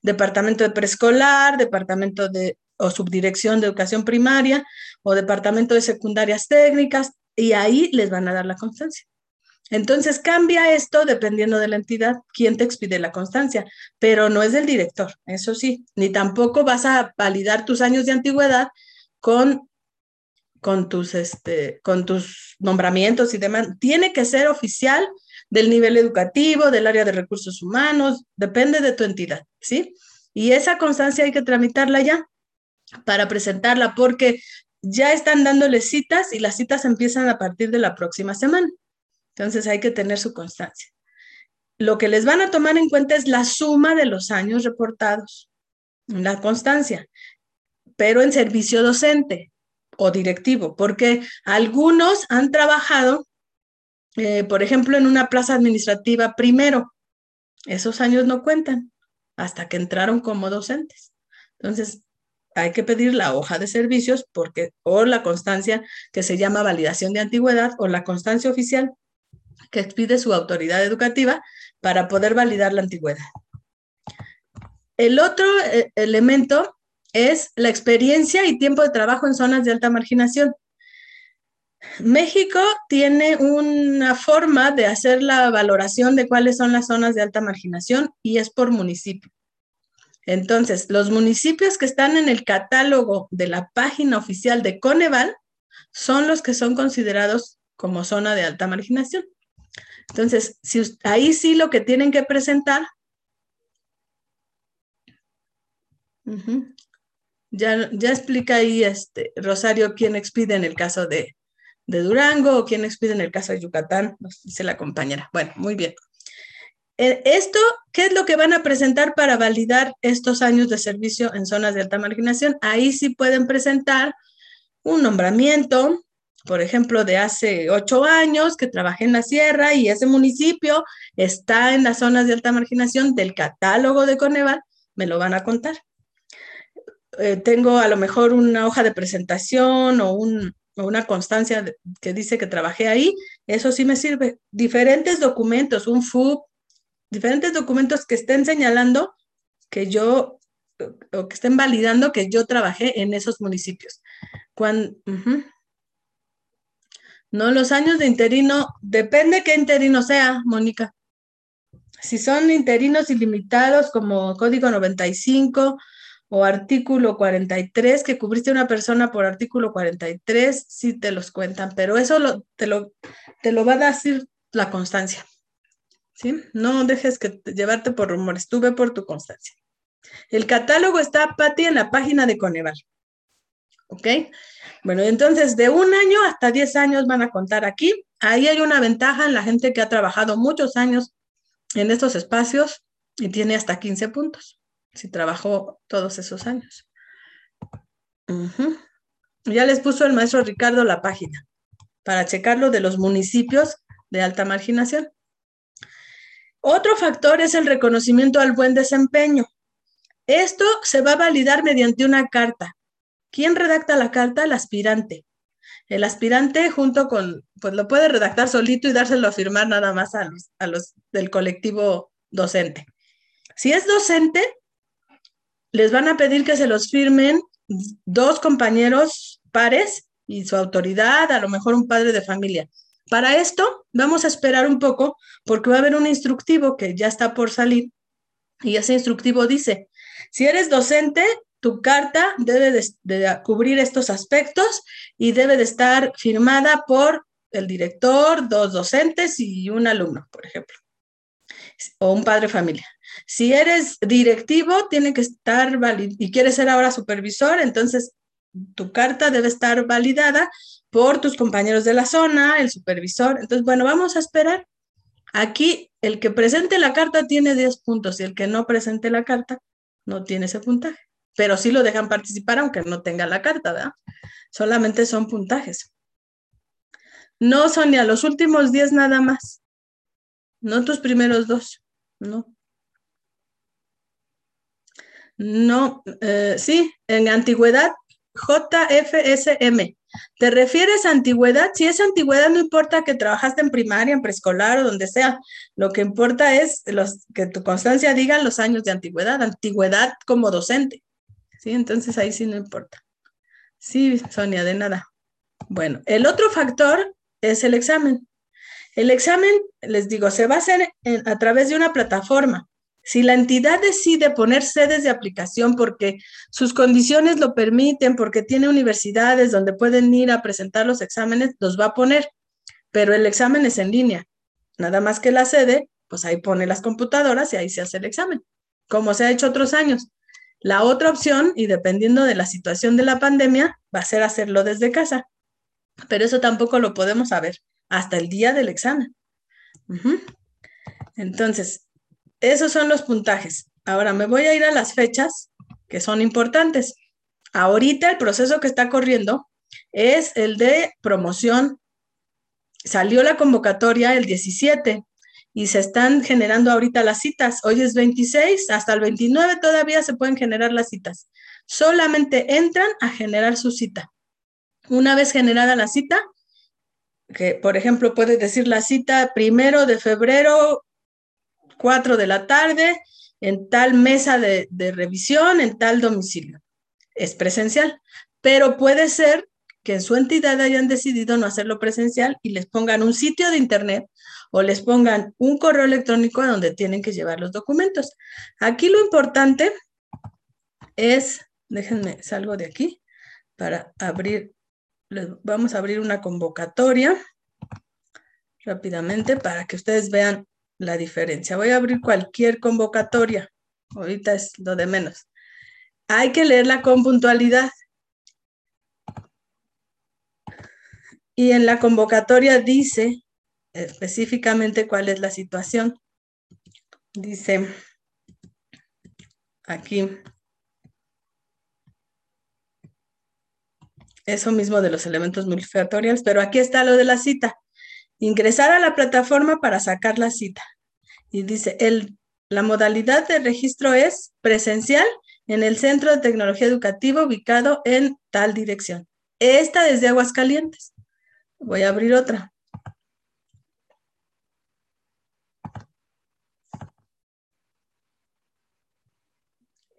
departamento de preescolar, departamento de o subdirección de educación primaria o departamento de secundarias técnicas y ahí les van a dar la constancia. Entonces cambia esto dependiendo de la entidad, quién te expide la constancia, pero no es del director, eso sí, ni tampoco vas a validar tus años de antigüedad con, con, tus, este, con tus nombramientos y demás. Tiene que ser oficial del nivel educativo, del área de recursos humanos, depende de tu entidad, ¿sí? Y esa constancia hay que tramitarla ya para presentarla, porque ya están dándole citas y las citas empiezan a partir de la próxima semana. Entonces hay que tener su constancia. Lo que les van a tomar en cuenta es la suma de los años reportados, la constancia, pero en servicio docente o directivo, porque algunos han trabajado, eh, por ejemplo, en una plaza administrativa primero. Esos años no cuentan hasta que entraron como docentes. Entonces, hay que pedir la hoja de servicios porque o la constancia que se llama validación de antigüedad o la constancia oficial que expide su autoridad educativa para poder validar la antigüedad. El otro eh, elemento es la experiencia y tiempo de trabajo en zonas de alta marginación. México tiene una forma de hacer la valoración de cuáles son las zonas de alta marginación y es por municipio. Entonces, los municipios que están en el catálogo de la página oficial de Coneval son los que son considerados como zona de alta marginación. Entonces, si, ahí sí lo que tienen que presentar, ya, explica ahí este, Rosario quién expide en el caso de, de Durango o quién expide en el caso de Yucatán, nos dice la compañera. Bueno, muy bien. Eh, esto, ¿qué es lo que van a presentar para validar estos años de servicio en zonas de alta marginación? Ahí sí pueden presentar un nombramiento, por ejemplo, de hace ocho años que trabajé en la sierra y ese municipio está en las zonas de alta marginación del catálogo de Coneval, me lo van a contar. Eh, tengo a lo mejor una hoja de presentación o, un, o una constancia que dice que trabajé ahí, eso sí me sirve. Diferentes documentos, un FUB, diferentes documentos que estén señalando que yo, o que estén validando que yo trabajé en esos municipios. Cuando, No, los años de interino, depende qué interino sea, Mónica. Si son interinos ilimitados como Código 95 o artículo 43, que cubriste una persona por artículo 43, sí te los cuentan, pero eso te, lo, te lo va a decir la constancia. ¿Sí? No dejes que llevarte por rumores, tú ve por tu constancia. El catálogo está, Pati, en la página de Coneval. ¿Ok? Bueno, entonces de un año hasta 10 años van a contar aquí. Ahí hay una ventaja en la gente que ha trabajado muchos años en estos espacios y tiene hasta 15 puntos, si trabajó todos esos años. Ya les puso el maestro Ricardo la página para checarlo de los municipios de alta marginación. Otro factor es el reconocimiento al buen desempeño. Esto se va a validar mediante una carta. ¿Quién redacta la carta? El aspirante. El aspirante junto con, pues lo puede redactar solito y dárselo a firmar nada más a los, a los del colectivo docente. Si es docente, les van a pedir que se los firmen dos compañeros pares y su autoridad, a lo mejor un padre de familia. Para esto, vamos a esperar un poco porque va a haber un instructivo que ya está por salir y ese instructivo dice, si eres docente, tu carta debe de, cubrir estos aspectos y debe de estar firmada por el director, dos docentes y un alumno, por ejemplo, o un padre familia. Si eres directivo, tiene que estar y quieres ser ahora supervisor, entonces tu carta debe estar validada por tus compañeros de la zona, el supervisor. Entonces, bueno, vamos a esperar. Aquí el que presente la carta tiene 10 puntos y el que no presente la carta no tiene ese puntaje. Pero sí lo dejan participar aunque no tenga la carta, ¿verdad? Solamente son puntajes. No, Sonia, los últimos 10 nada más. No tus primeros dos. No. No, eh, sí, en antigüedad, JFSM. ¿Te refieres a antigüedad? Si es antigüedad, no importa que trabajaste en primaria, en preescolar o donde sea. Lo que importa es que tu constancia diga los años de antigüedad, antigüedad como docente. ¿Sí? Entonces ahí sí no importa. Sí, Sonia, de nada. Bueno, el otro factor es el examen. El examen, les digo, se va a hacer a través de una plataforma. Si la entidad decide poner sedes de aplicación porque sus condiciones lo permiten, porque tiene universidades donde pueden ir a presentar los exámenes, los va a poner, pero el examen es en línea. Nada más que la sede, pues ahí pone las computadoras y ahí se hace el examen, como se ha hecho otros años. La otra opción, y dependiendo de la situación de la pandemia, va a ser hacerlo desde casa. Pero eso tampoco lo podemos saber hasta el día del examen. Entonces, esos son los puntajes. Ahora me voy a ir a las fechas que son importantes. Ahorita el proceso que está corriendo es el de promoción. Salió la convocatoria el 17 y se están generando ahorita las citas. Hoy es 26, hasta el 29 todavía se pueden generar las citas. Solamente entran a generar su cita. Una vez generada la cita, que por ejemplo puede decir la cita primero de febrero, 4 de la tarde, en tal mesa de, revisión, en tal domicilio. Es presencial, pero puede ser que en su entidad hayan decidido no hacerlo presencial y les pongan un sitio de internet o les pongan un correo electrónico a donde tienen que llevar los documentos. Aquí lo importante es, déjenme, salgo de aquí para abrir, vamos a abrir una convocatoria rápidamente para que ustedes vean la diferencia. Voy a abrir cualquier convocatoria, ahorita es lo de menos. Hay que leerla con puntualidad. Y en la convocatoria dice específicamente cuál es la situación. Dice aquí, eso mismo de los elementos multifactoriales, pero aquí está lo de la cita. Ingresar a la plataforma para sacar la cita. Y dice, el, la modalidad de registro es presencial en el Centro de Tecnología Educativa ubicado en tal dirección. Esta desde Aguascalientes. Voy a abrir otra.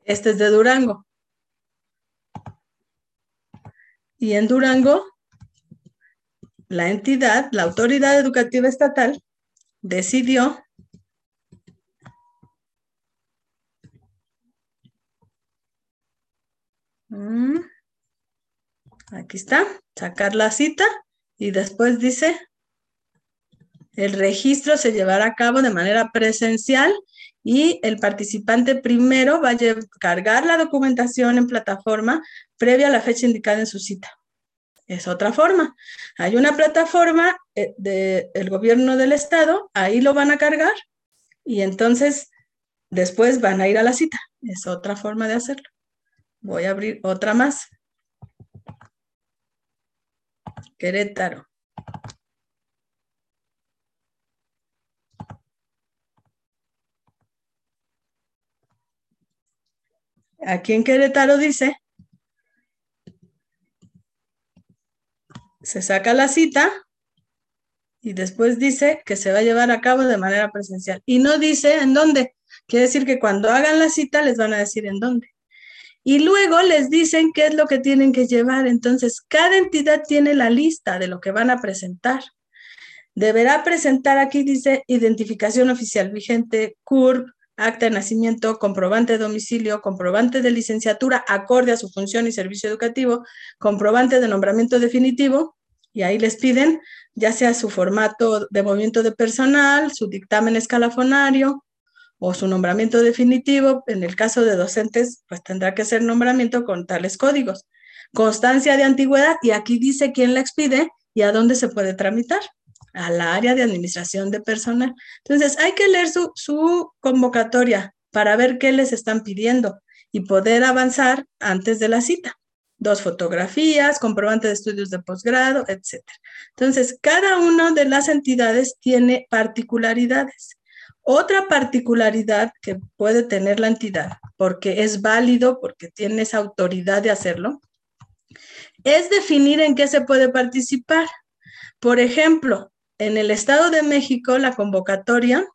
Este es de Durango. Y en Durango, la entidad, la autoridad educativa estatal, decidió mm, Aquí está, sacar la cita y después dice, el registro se llevará a cabo de manera presencial y el participante primero va a cargar la documentación en plataforma previa a la fecha indicada en su cita. Es otra forma. Hay una plataforma eh, del gobierno del estado, ahí lo van a cargar y entonces después van a ir a la cita. Es otra forma de hacerlo. Voy a abrir otra más. Querétaro. Aquí en Querétaro dice, se saca la cita y después dice que se va a llevar a cabo de manera presencial. Y no dice en dónde. Quiere decir que cuando hagan la cita les van a decir en dónde. Y luego les dicen qué es lo que tienen que llevar. Entonces, cada entidad tiene la lista de lo que van a presentar. Deberá presentar aquí, dice, identificación oficial vigente, CURP, acta de nacimiento, comprobante de domicilio, comprobante de licenciatura acorde a su función y servicio educativo, comprobante de nombramiento definitivo, y ahí les piden ya sea su formato de movimiento de personal, su dictamen escalafonario o su nombramiento definitivo. En el caso de docentes, pues tendrá que ser nombramiento con tales códigos. Constancia de antigüedad, y aquí dice quién la expide y a dónde se puede tramitar al área de administración de personal. Entonces, hay que leer su, su convocatoria para ver qué les están pidiendo y poder avanzar antes de la cita. Dos fotografías, comprobante de estudios de posgrado, etc. Entonces, cada una de las entidades tiene particularidades. Otra particularidad que puede tener la entidad, porque es válido, porque tiene esa autoridad de hacerlo, es definir en qué se puede participar. Por ejemplo, en el Estado de México, la convocatoria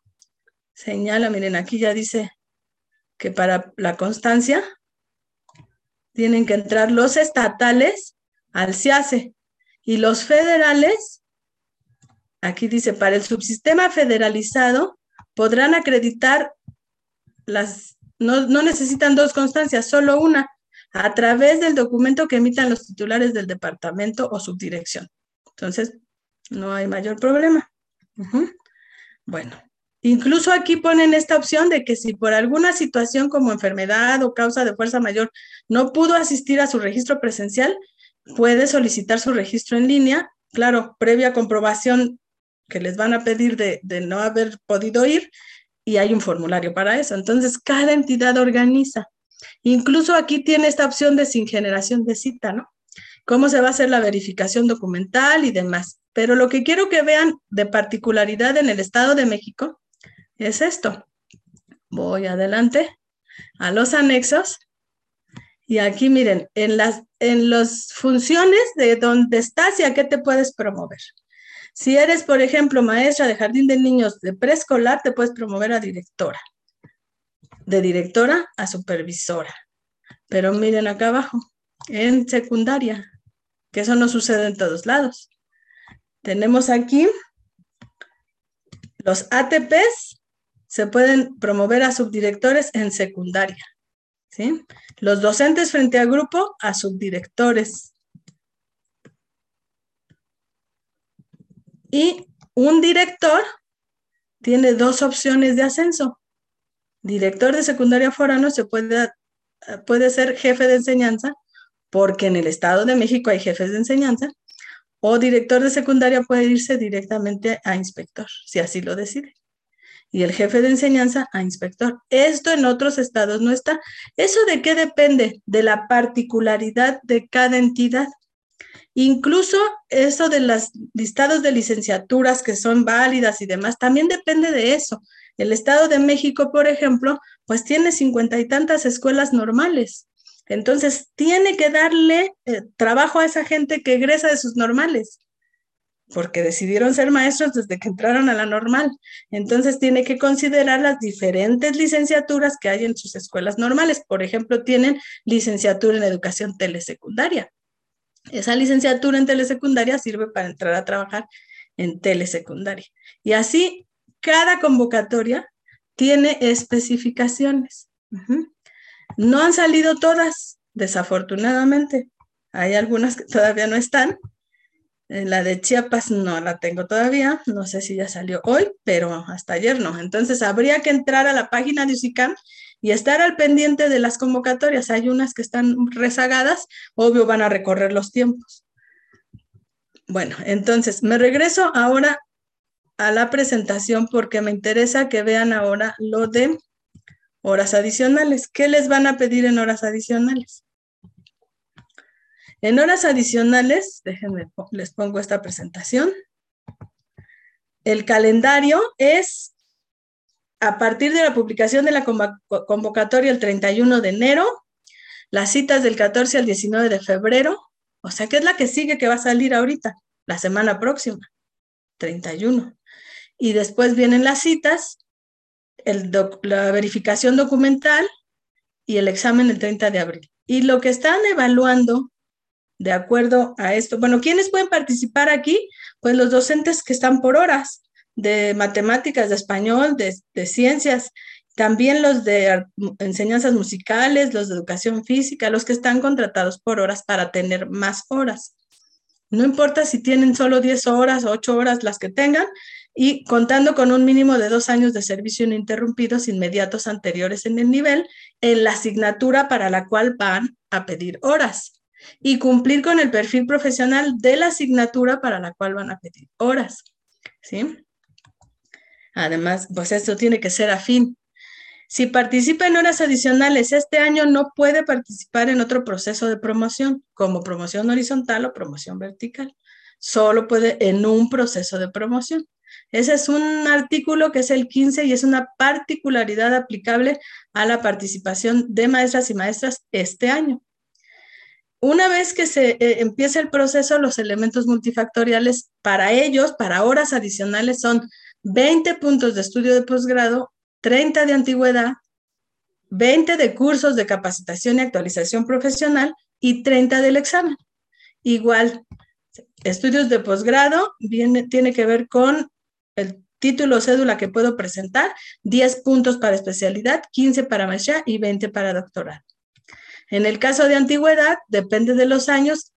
señala, miren, aquí ya dice que para la constancia tienen que entrar los estatales al CIACE y los federales, aquí dice, para el subsistema federalizado podrán acreditar las, no, no necesitan dos constancias, solo una, a través del documento que emitan los titulares del departamento o subdirección. Entonces, no hay mayor problema. Bueno, Incluso aquí ponen esta opción de que si por alguna situación como enfermedad o causa de fuerza mayor no pudo asistir a su registro presencial, puede solicitar su registro en línea, claro, previa comprobación que les van a pedir de, no haber podido ir y hay un formulario para eso. Entonces, cada entidad organiza. Incluso aquí tiene esta opción de sin generación de cita, ¿no? Cómo se va a hacer la verificación documental y demás. Pero lo que quiero que vean de particularidad en el Estado de México es esto. Voy adelante a los anexos y aquí miren, en las en las funciones de dónde estás y a qué te puedes promover. Si eres, por ejemplo, maestra de jardín de niños de preescolar, te puedes promover a directora. De directora a supervisora. Pero miren acá abajo, en secundaria, que eso no sucede en todos lados. Tenemos aquí los ATPs se pueden promover a subdirectores en secundaria. ¿sí? Los docentes frente al grupo a subdirectores. Y un director tiene dos opciones de ascenso. Director de secundaria forano se puede, puede ser jefe de enseñanza, porque en el Estado de México hay jefes de enseñanza, o director de secundaria puede irse directamente a inspector, si así lo decide y el jefe de enseñanza a inspector. Esto en otros estados no está. ¿Eso de qué depende? De la particularidad de cada entidad. Incluso eso de los listados de licenciaturas que son válidas y demás, también depende de eso. El Estado de México, por ejemplo, pues tiene cincuenta y tantas escuelas normales. Entonces, tiene que darle eh, trabajo a esa gente que egresa de sus normales porque decidieron ser maestros desde que entraron a la normal. Entonces tiene que considerar las diferentes licenciaturas que hay en sus escuelas normales. Por ejemplo, tienen licenciatura en educación telesecundaria. Esa licenciatura en telesecundaria sirve para entrar a trabajar en telesecundaria. Y así, cada convocatoria tiene especificaciones. No han salido todas, desafortunadamente. Hay algunas que todavía no están, la de Chiapas no la tengo todavía, no sé si ya salió hoy, pero hasta ayer no. Entonces habría que entrar a la página de UCICAM y estar al pendiente de las convocatorias. Hay unas que están rezagadas, obvio van a recorrer los tiempos. Bueno, entonces me regreso ahora a la presentación porque me interesa que vean ahora lo de horas adicionales. ¿Qué les van a pedir en horas adicionales? En horas adicionales, déjenme, les pongo esta presentación. El calendario es a partir de la publicación de la convocatoria el 31 de enero, las citas del 14 al 19 de febrero, o sea que es la que sigue que va a salir ahorita, la semana próxima, 31. Y después vienen las citas, la verificación documental y el examen el 30 de abril. Y lo que están evaluando de acuerdo a esto. Bueno, ¿quiénes pueden participar aquí? Pues los docentes que están por horas de matemáticas, de español, de, ciencias, también los de enseñanzas musicales, los de educación física, los que están contratados por horas para tener más horas. No importa si tienen solo 10 horas o 8 horas, las que tengan, y contando con un mínimo de dos años de servicio ininterrumpidos inmediatos anteriores en el nivel, en la asignatura para la cual van a pedir horas y cumplir con el perfil profesional de la asignatura para la cual van a pedir horas. ¿Sí? Además, pues esto tiene que ser afín. Si participa en horas adicionales este año, no puede participar en otro proceso de promoción, como promoción horizontal o promoción vertical. Solo puede en un proceso de promoción. Ese es un artículo que es el 15 y es una particularidad aplicable a la participación de maestras y maestras este año. Una vez que se eh, empieza el proceso, los elementos multifactoriales para ellos, para horas adicionales, son 20 puntos de estudio de posgrado, 30 de antigüedad, 20 de cursos de capacitación y actualización profesional y 30 del examen. Igual, estudios de posgrado tiene que ver con el título o cédula que puedo presentar, 10 puntos para especialidad, 15 para maestría y 20 para doctorado. En el caso de antigüedad, depende de los años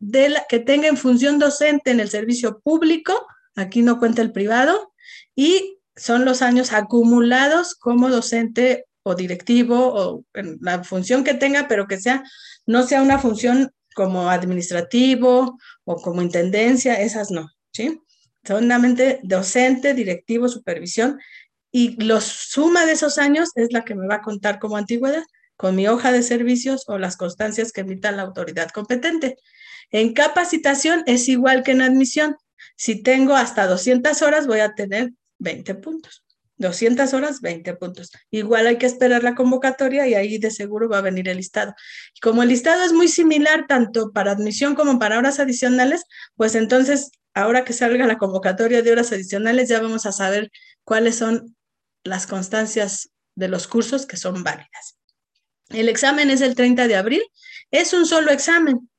que tenga en función docente en el servicio público, aquí no cuenta el privado, y son los años acumulados como docente o directivo o en la función que tenga, pero que sea, no sea una función como administrativo o como intendencia, esas no, ¿sí? Solamente docente, directivo, supervisión, y la suma de esos años es la que me va a contar como antigüedad con mi hoja de servicios o las constancias que emita la autoridad competente. En capacitación es igual que en admisión. Si tengo hasta 200 horas, voy a tener 20 puntos. 200 horas, 20 puntos. Igual hay que esperar la convocatoria y ahí de seguro va a venir el listado. Y como el listado es muy similar tanto para admisión como para horas adicionales, pues entonces, ahora que salga la convocatoria de horas adicionales, ya vamos a saber cuáles son las constancias de los cursos que son válidas. El examen es el 30 de abril. Es un solo examen.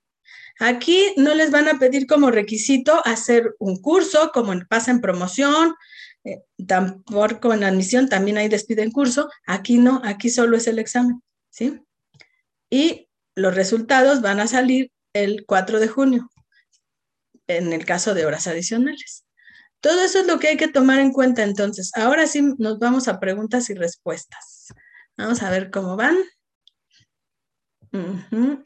Aquí no les van a pedir como requisito hacer un curso, como pasa en promoción, eh, tampoco en admisión, también hay despiden curso. Aquí no, aquí solo es el examen, ¿sí? Y los resultados van a salir el 4 de junio, en el caso de horas adicionales. Todo eso es lo que hay que tomar en cuenta entonces. Ahora sí nos vamos a preguntas y respuestas. Vamos a ver cómo van.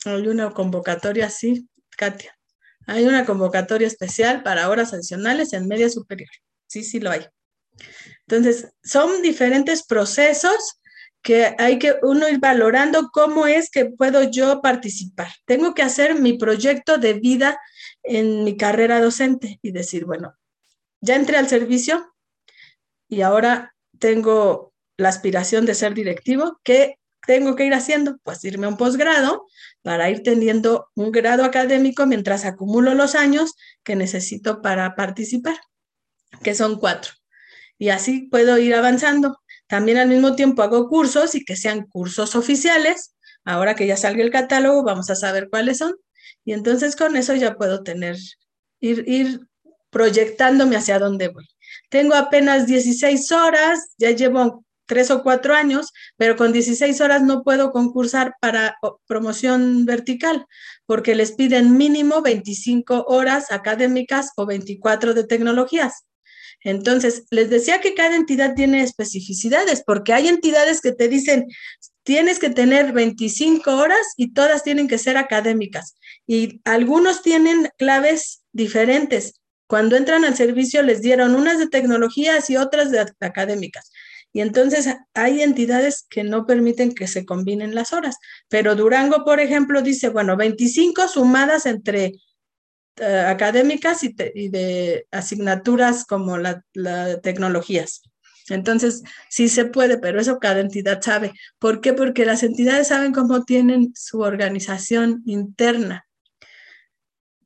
Hay una convocatoria, sí, Katia. Hay una convocatoria especial para horas adicionales en media superior. Sí, sí lo hay. Entonces, son diferentes procesos que hay que uno ir valorando cómo es que puedo yo participar. Tengo que hacer mi proyecto de vida en mi carrera docente y decir, bueno, ya entré al servicio y ahora tengo la aspiración de ser directivo, ¿qué tengo que ir haciendo? Pues irme a un posgrado para ir teniendo un grado académico mientras acumulo los años que necesito para participar, que son cuatro. Y así puedo ir avanzando. También al mismo tiempo hago cursos y que sean cursos oficiales. Ahora que ya salga el catálogo, vamos a saber cuáles son. Y entonces con eso ya puedo tener, ir, ir proyectándome hacia dónde voy. Tengo apenas 16 horas, ya llevo tres o cuatro años, pero con 16 horas no puedo concursar para promoción vertical, porque les piden mínimo 25 horas académicas o 24 de tecnologías. Entonces, les decía que cada entidad tiene especificidades, porque hay entidades que te dicen, tienes que tener 25 horas y todas tienen que ser académicas. Y algunos tienen claves diferentes. Cuando entran al servicio les dieron unas de tecnologías y otras de académicas. Y entonces hay entidades que no permiten que se combinen las horas. Pero Durango, por ejemplo, dice, bueno, 25 sumadas entre eh, académicas y, de asignaturas como las tecnologías. Entonces, sí se puede, pero eso cada entidad sabe. ¿Por qué? Porque las entidades saben cómo tienen su organización interna.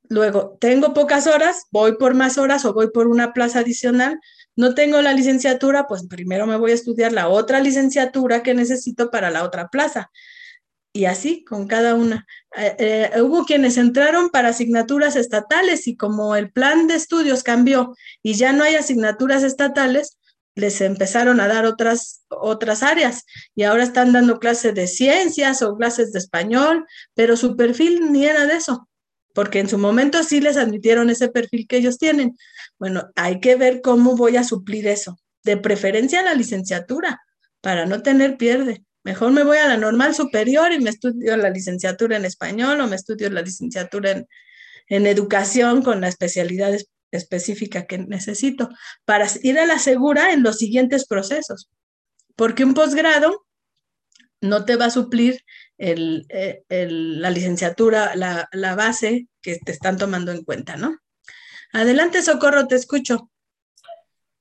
Luego, tengo pocas horas, voy por más horas o voy por una plaza adicional. No tengo la licenciatura, pues primero me voy a estudiar la otra licenciatura que necesito para la otra plaza. Y así con cada una. Eh, eh, hubo quienes entraron para asignaturas estatales y como el plan de estudios cambió y ya no hay asignaturas estatales, les empezaron a dar otras, otras áreas y ahora están dando clases de ciencias o clases de español, pero su perfil ni era de eso porque en su momento sí les admitieron ese perfil que ellos tienen. Bueno, hay que ver cómo voy a suplir eso. De preferencia la licenciatura, para no tener pierde. Mejor me voy a la normal superior y me estudio la licenciatura en español o me estudio la licenciatura en, en educación con la especialidad específica que necesito para ir a la segura en los siguientes procesos. Porque un posgrado no te va a suplir eh, la licenciatura, la, la, base que te están tomando en cuenta, ¿no? Adelante, Socorro, te escucho.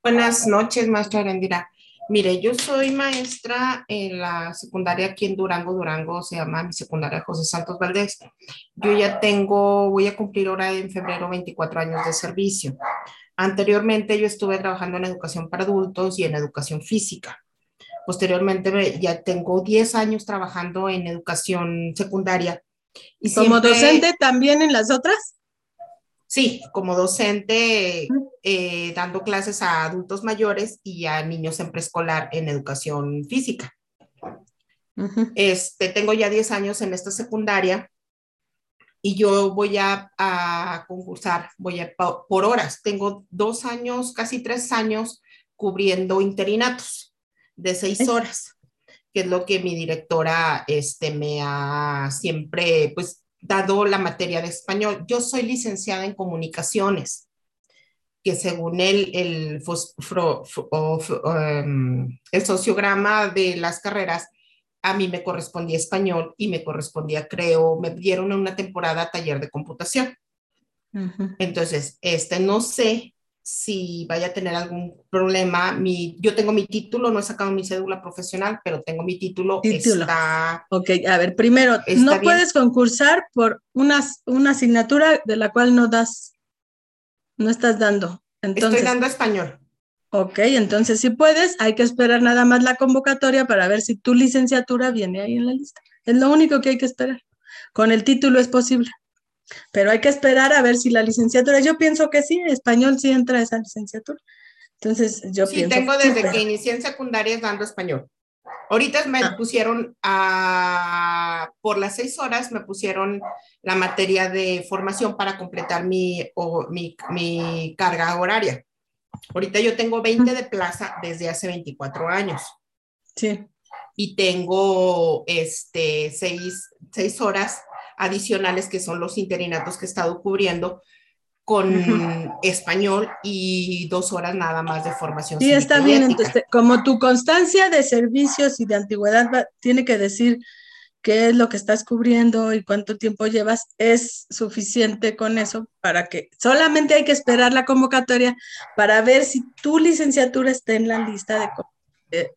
Buenas noches, maestra Arendira. Mire, yo soy maestra en la secundaria aquí en Durango, Durango, se llama mi secundaria José Santos Valdés. Yo ya tengo, voy a cumplir ahora en febrero 24 años de servicio. Anteriormente yo estuve trabajando en educación para adultos y en educación física. Posteriormente ya tengo 10 años trabajando en educación secundaria. Y ¿Como docente también en las otras? Sí, como docente eh, dando clases a adultos mayores y a niños en preescolar en educación física. este, tengo ya 10 años en esta secundaria y yo voy a, a concursar, voy a por horas. Tengo dos años, casi tres años cubriendo interinatos de seis horas, que es lo que mi directora este, me ha siempre pues dado la materia de español. Yo soy licenciada en comunicaciones, que según el, el, em, el sociograma de las carreras, a mí me correspondía español y me correspondía, creo, me dieron una temporada taller de computación. Entonces, este, no sé si vaya a tener algún problema. Mi, yo tengo mi título, no he sacado mi cédula profesional, pero tengo mi título. título. Está, ok, a ver, primero, no puedes concursar por una, una asignatura de la cual no das, no estás dando. Entonces, Estoy dando español. Ok, entonces si puedes, hay que esperar nada más la convocatoria para ver si tu licenciatura viene ahí en la lista. Es lo único que hay que esperar. Con el título es posible. Pero hay que esperar a ver si la licenciatura, yo pienso que sí, español sí entra esa licenciatura. Entonces, yo sí, pienso. Sí, tengo desde que inicié en secundaria dando español. Ahorita me ah. pusieron a, por las seis horas, me pusieron la materia de formación para completar mi, o, mi, mi carga horaria. Ahorita yo tengo 20 de plaza desde hace 24 años. Sí. Y tengo este, seis, seis horas adicionales que son los interinatos que he estado cubriendo con español y dos horas nada más de formación. Sí, está bien. Entonces, como tu constancia de servicios y de antigüedad tiene que decir qué es lo que estás cubriendo y cuánto tiempo llevas, es suficiente con eso para que solamente hay que esperar la convocatoria para ver si tu licenciatura está en la lista de,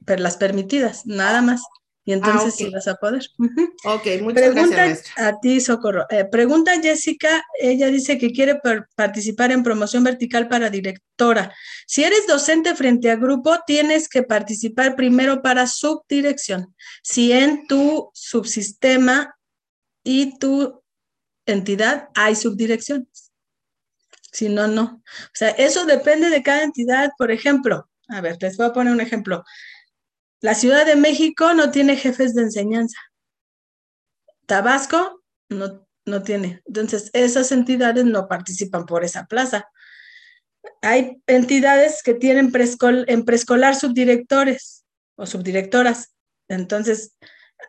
de las permitidas, nada más. Y entonces sí vas a poder. Ok, muchas pregunta gracias. A ti, Socorro. Eh, pregunta Jessica, ella dice que quiere participar en promoción vertical para directora. Si eres docente frente a grupo, tienes que participar primero para subdirección. Si en tu subsistema y tu entidad hay subdirecciones. Si no, no. O sea, eso depende de cada entidad. Por ejemplo, a ver, les voy a poner un ejemplo. La Ciudad de México no tiene jefes de enseñanza. Tabasco no, no tiene. Entonces, esas entidades no participan por esa plaza. Hay entidades que tienen en preescolar subdirectores o subdirectoras. Entonces,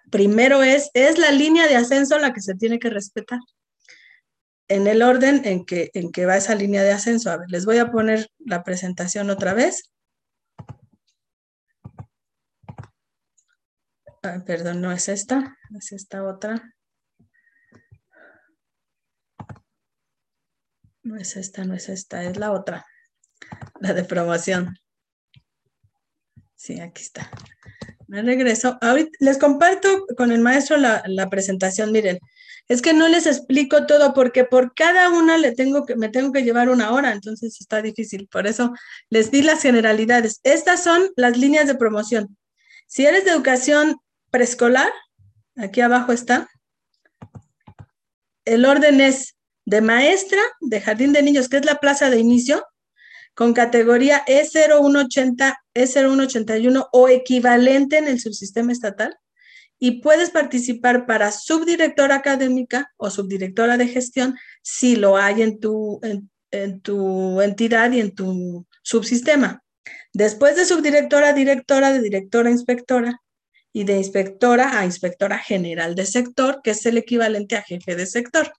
primero es, es la línea de ascenso la que se tiene que respetar. En el orden en que, en que va esa línea de ascenso. A ver, les voy a poner la presentación otra vez. Perdón, no es esta, es esta otra. No es esta, no es esta, es la otra, la de promoción. Sí, aquí está. Me regreso. Ahorita les comparto con el maestro la, la, presentación. Miren, es que no les explico todo porque por cada una le tengo que, me tengo que llevar una hora, entonces está difícil. Por eso les di las generalidades. Estas son las líneas de promoción. Si eres de educación preescolar, aquí abajo está. El orden es de maestra de jardín de niños, que es la plaza de inicio, con categoría E0180, E0181 o equivalente en el subsistema estatal. Y puedes participar para subdirectora académica o subdirectora de gestión si lo hay en tu, en tu entidad y en tu subsistema. Después de subdirectora, directora, de directora, inspectora, y de inspectora a inspectora general de sector, que es el equivalente a jefe de sector.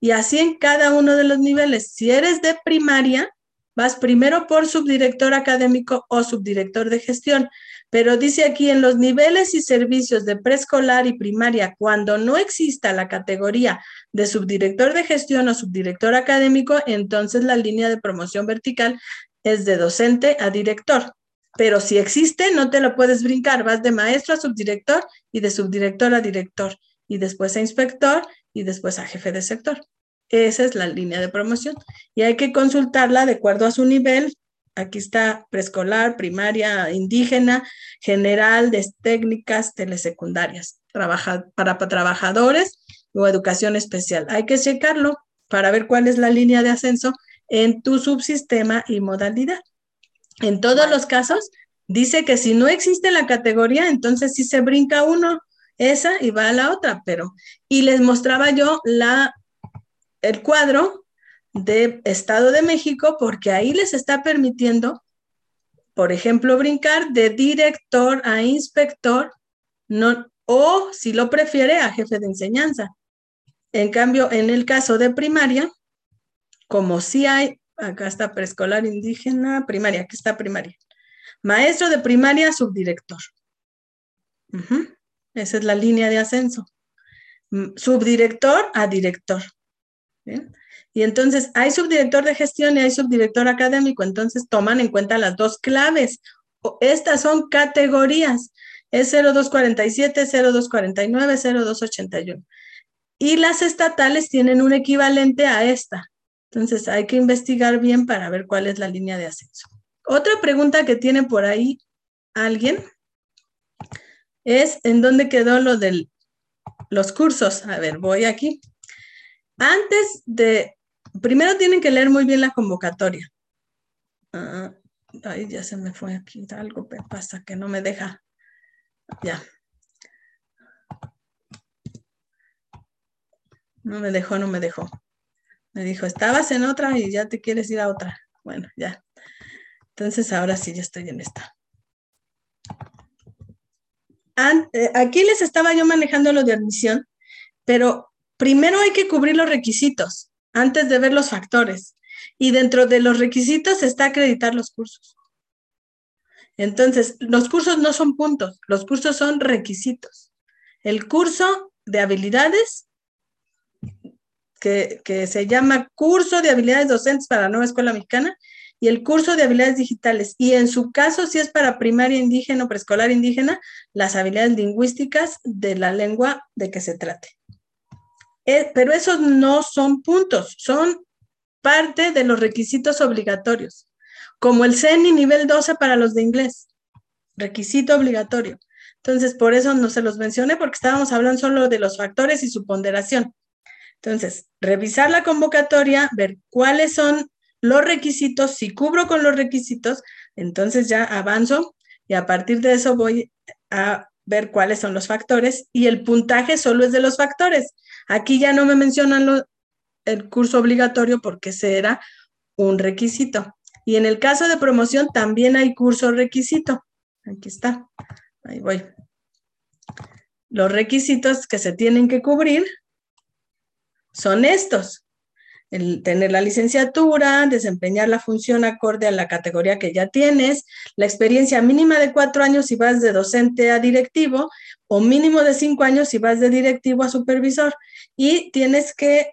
Y así en cada uno de los niveles. Si eres de primaria, vas primero por subdirector académico o subdirector de gestión. Pero dice aquí en los niveles y servicios de preescolar y primaria, cuando no exista la categoría de subdirector de gestión o subdirector académico, entonces la línea de promoción vertical es de docente a director pero si existe, no te lo puedes brincar, vas de maestro a subdirector y de subdirector a director y después a inspector y después a jefe de sector. Esa es la línea de promoción y hay que consultarla de acuerdo a su nivel. Aquí está preescolar, primaria, indígena, general, de técnicas, telesecundarias, trabaja, para, para trabajadores o educación especial. Hay que checarlo para ver cuál es la línea de ascenso en tu subsistema y modalidad. En todos los casos, dice que si no existe la categoría, entonces sí se brinca uno esa y va a la otra, pero y les mostraba yo la el cuadro de Estado de México porque ahí les está permitiendo por ejemplo, brincar de director a inspector, no, o si lo prefiere, a jefe de enseñanza. En cambio, en el caso de primaria, como si hay, acá está preescolar indígena, primaria, aquí está primaria. Maestro de primaria, subdirector. Esa es la línea de ascenso. Mm, subdirector a director. Y entonces hay subdirector de gestión y hay subdirector académico, entonces toman en cuenta las dos claves. Estas son categorías, es 0247, 0249, 0281. Y las estatales tienen un equivalente a esta. Entonces hay que investigar bien para ver cuál es la línea de ascenso. Otra pregunta que tiene por ahí alguien es en dónde quedó lo de los cursos. A ver, voy aquí. Antes de, primero tienen que leer muy bien la convocatoria. Ah, ay, ya se me fue aquí, algo me pasa que no me deja. Ya. No me dejó, no me dejó. Me dijo, estabas en otra y ya te quieres ir a otra. Bueno, ya. Entonces ahora sí, ya estoy en esta. Eh, aquí les estaba yo manejando lo de admisión, pero primero hay que cubrir los requisitos antes de ver los factores. Y dentro de los requisitos está acreditar los cursos. Entonces, los cursos no son puntos, los cursos son requisitos. El curso de habilidades, que, se llama Curso de Habilidades Docentes para la Nueva Escuela Mexicana, y el curso de habilidades digitales. Y en su caso, si es para primaria indígena o preescolar indígena, las habilidades lingüísticas de la lengua de que se trate. Eh, pero esos no son puntos, son parte de los requisitos obligatorios, como el CENI nivel 12 para los de inglés, requisito obligatorio. Entonces, por eso no se los mencioné, porque estábamos hablando solo de los factores y su ponderación. Entonces, revisar la convocatoria, ver cuáles son los requisitos, si cubro con los requisitos, entonces ya avanzo y a partir de eso voy a ver cuáles son los factores y el puntaje solo es de los factores. Aquí ya no me mencionan el curso obligatorio porque ese era un requisito. Y en el caso de promoción también hay curso requisito. Aquí está. Ahí voy. Los requisitos que se tienen que cubrir son estos el tener la licenciatura, desempeñar la función acorde a la categoría que ya tienes, la experiencia mínima de cuatro años si vas de docente a directivo o mínimo de cinco años si vas de directivo a supervisor. Y tienes que,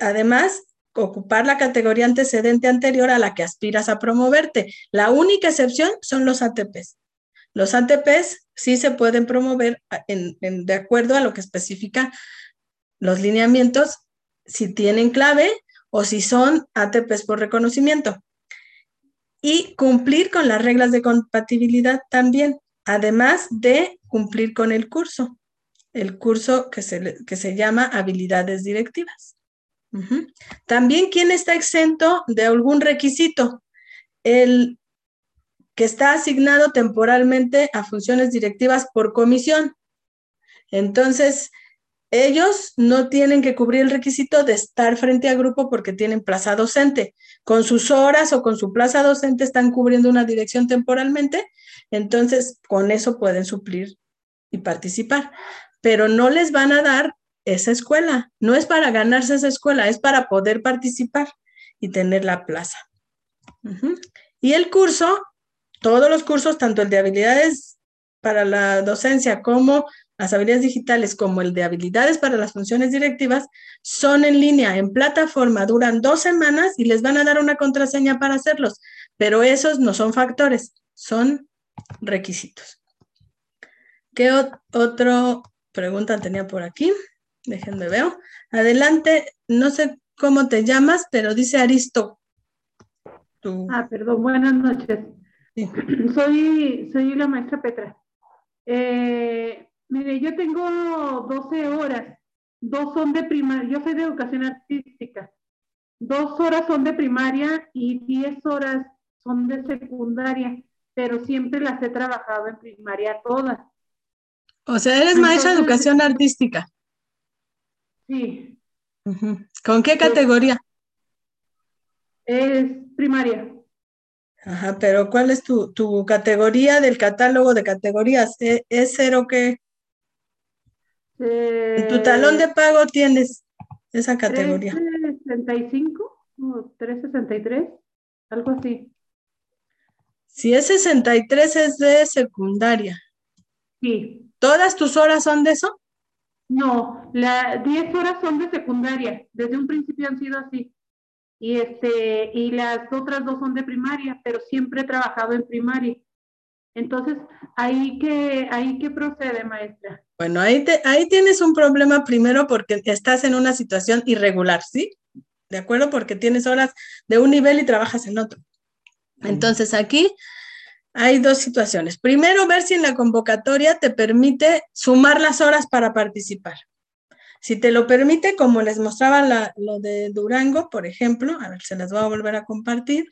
además, ocupar la categoría antecedente anterior a la que aspiras a promoverte. La única excepción son los ATPs. Los ATPs sí se pueden promover de acuerdo a lo que especifica los lineamientos si tienen clave o si son ATPs por reconocimiento. Y cumplir con las reglas de compatibilidad también, además de cumplir con el curso, el curso que se, que se llama habilidades directivas. También ¿quién está exento de algún requisito, el que está asignado temporalmente a funciones directivas por comisión. Entonces, ellos no tienen que cubrir el requisito de estar frente a grupo porque tienen plaza docente. Con sus horas o con su plaza docente están cubriendo una dirección temporalmente, entonces con eso pueden suplir y participar. Pero no les van a dar esa escuela. No es para ganarse esa escuela, es para poder participar y tener la plaza. Y el curso, todos los cursos, tanto el de habilidades para la docencia como las habilidades digitales como el de habilidades para las funciones directivas son en línea, en plataforma, duran dos semanas y les van a dar una contraseña para hacerlos, pero esos no son factores, son requisitos. ¿Qué otra pregunta tenía por aquí? Déjenme ver. Adelante, no sé cómo te llamas, pero dice Aristo. Ah, perdón, buenas noches. Soy, soy la maestra Petra. Eh, Mire, yo tengo 12 horas, dos son de primaria, yo soy de educación artística, dos horas son de primaria y 10 horas son de secundaria, pero siempre las he trabajado en primaria todas. O sea, eres maestra de educación artística. Sí. ¿Con qué categoría? Es primaria. Ajá, pero ¿cuál es tu, tu categoría del catálogo de categorías? ¿E, ¿Es cero qué? En tu talón de pago tienes esa categoría. 365 o 363, algo así. Si es 63 es de secundaria. Sí. ¿Todas tus horas son de eso? No, las 10 horas son de secundaria. Desde un principio han sido así. Y, este, y las otras dos son de primaria, pero siempre he trabajado en primaria. Entonces, ¿ahí qué, ahí qué procede, maestra? Bueno, ahí, ahí tienes un problema primero porque estás en una situación irregular, ¿sí? ¿De acuerdo? Porque tienes horas de un nivel y trabajas en otro. Entonces, aquí hay dos situaciones. Primero, ver si en la convocatoria te permite sumar las horas para participar. Si te lo permite, como les mostraba lo de Durango, por ejemplo, a ver, se las voy a volver a compartir.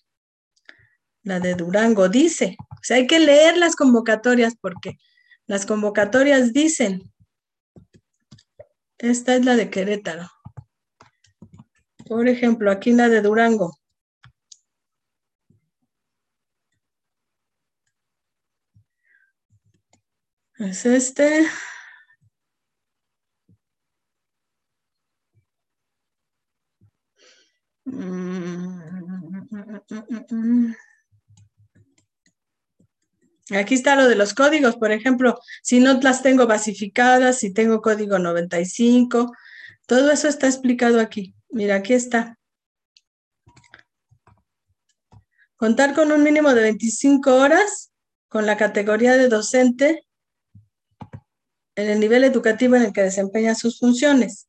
La de Durango dice, o hay que leer las convocatorias porque las convocatorias dicen, esta es la de Querétaro. Por ejemplo, aquí la de Durango. Es este. Aquí está lo de los códigos, por ejemplo, si no las tengo basificadas, si tengo código 95, todo eso está explicado aquí. Mira, aquí está. Contar con un mínimo de 25 horas con la categoría de docente en el nivel educativo en el que desempeña sus funciones.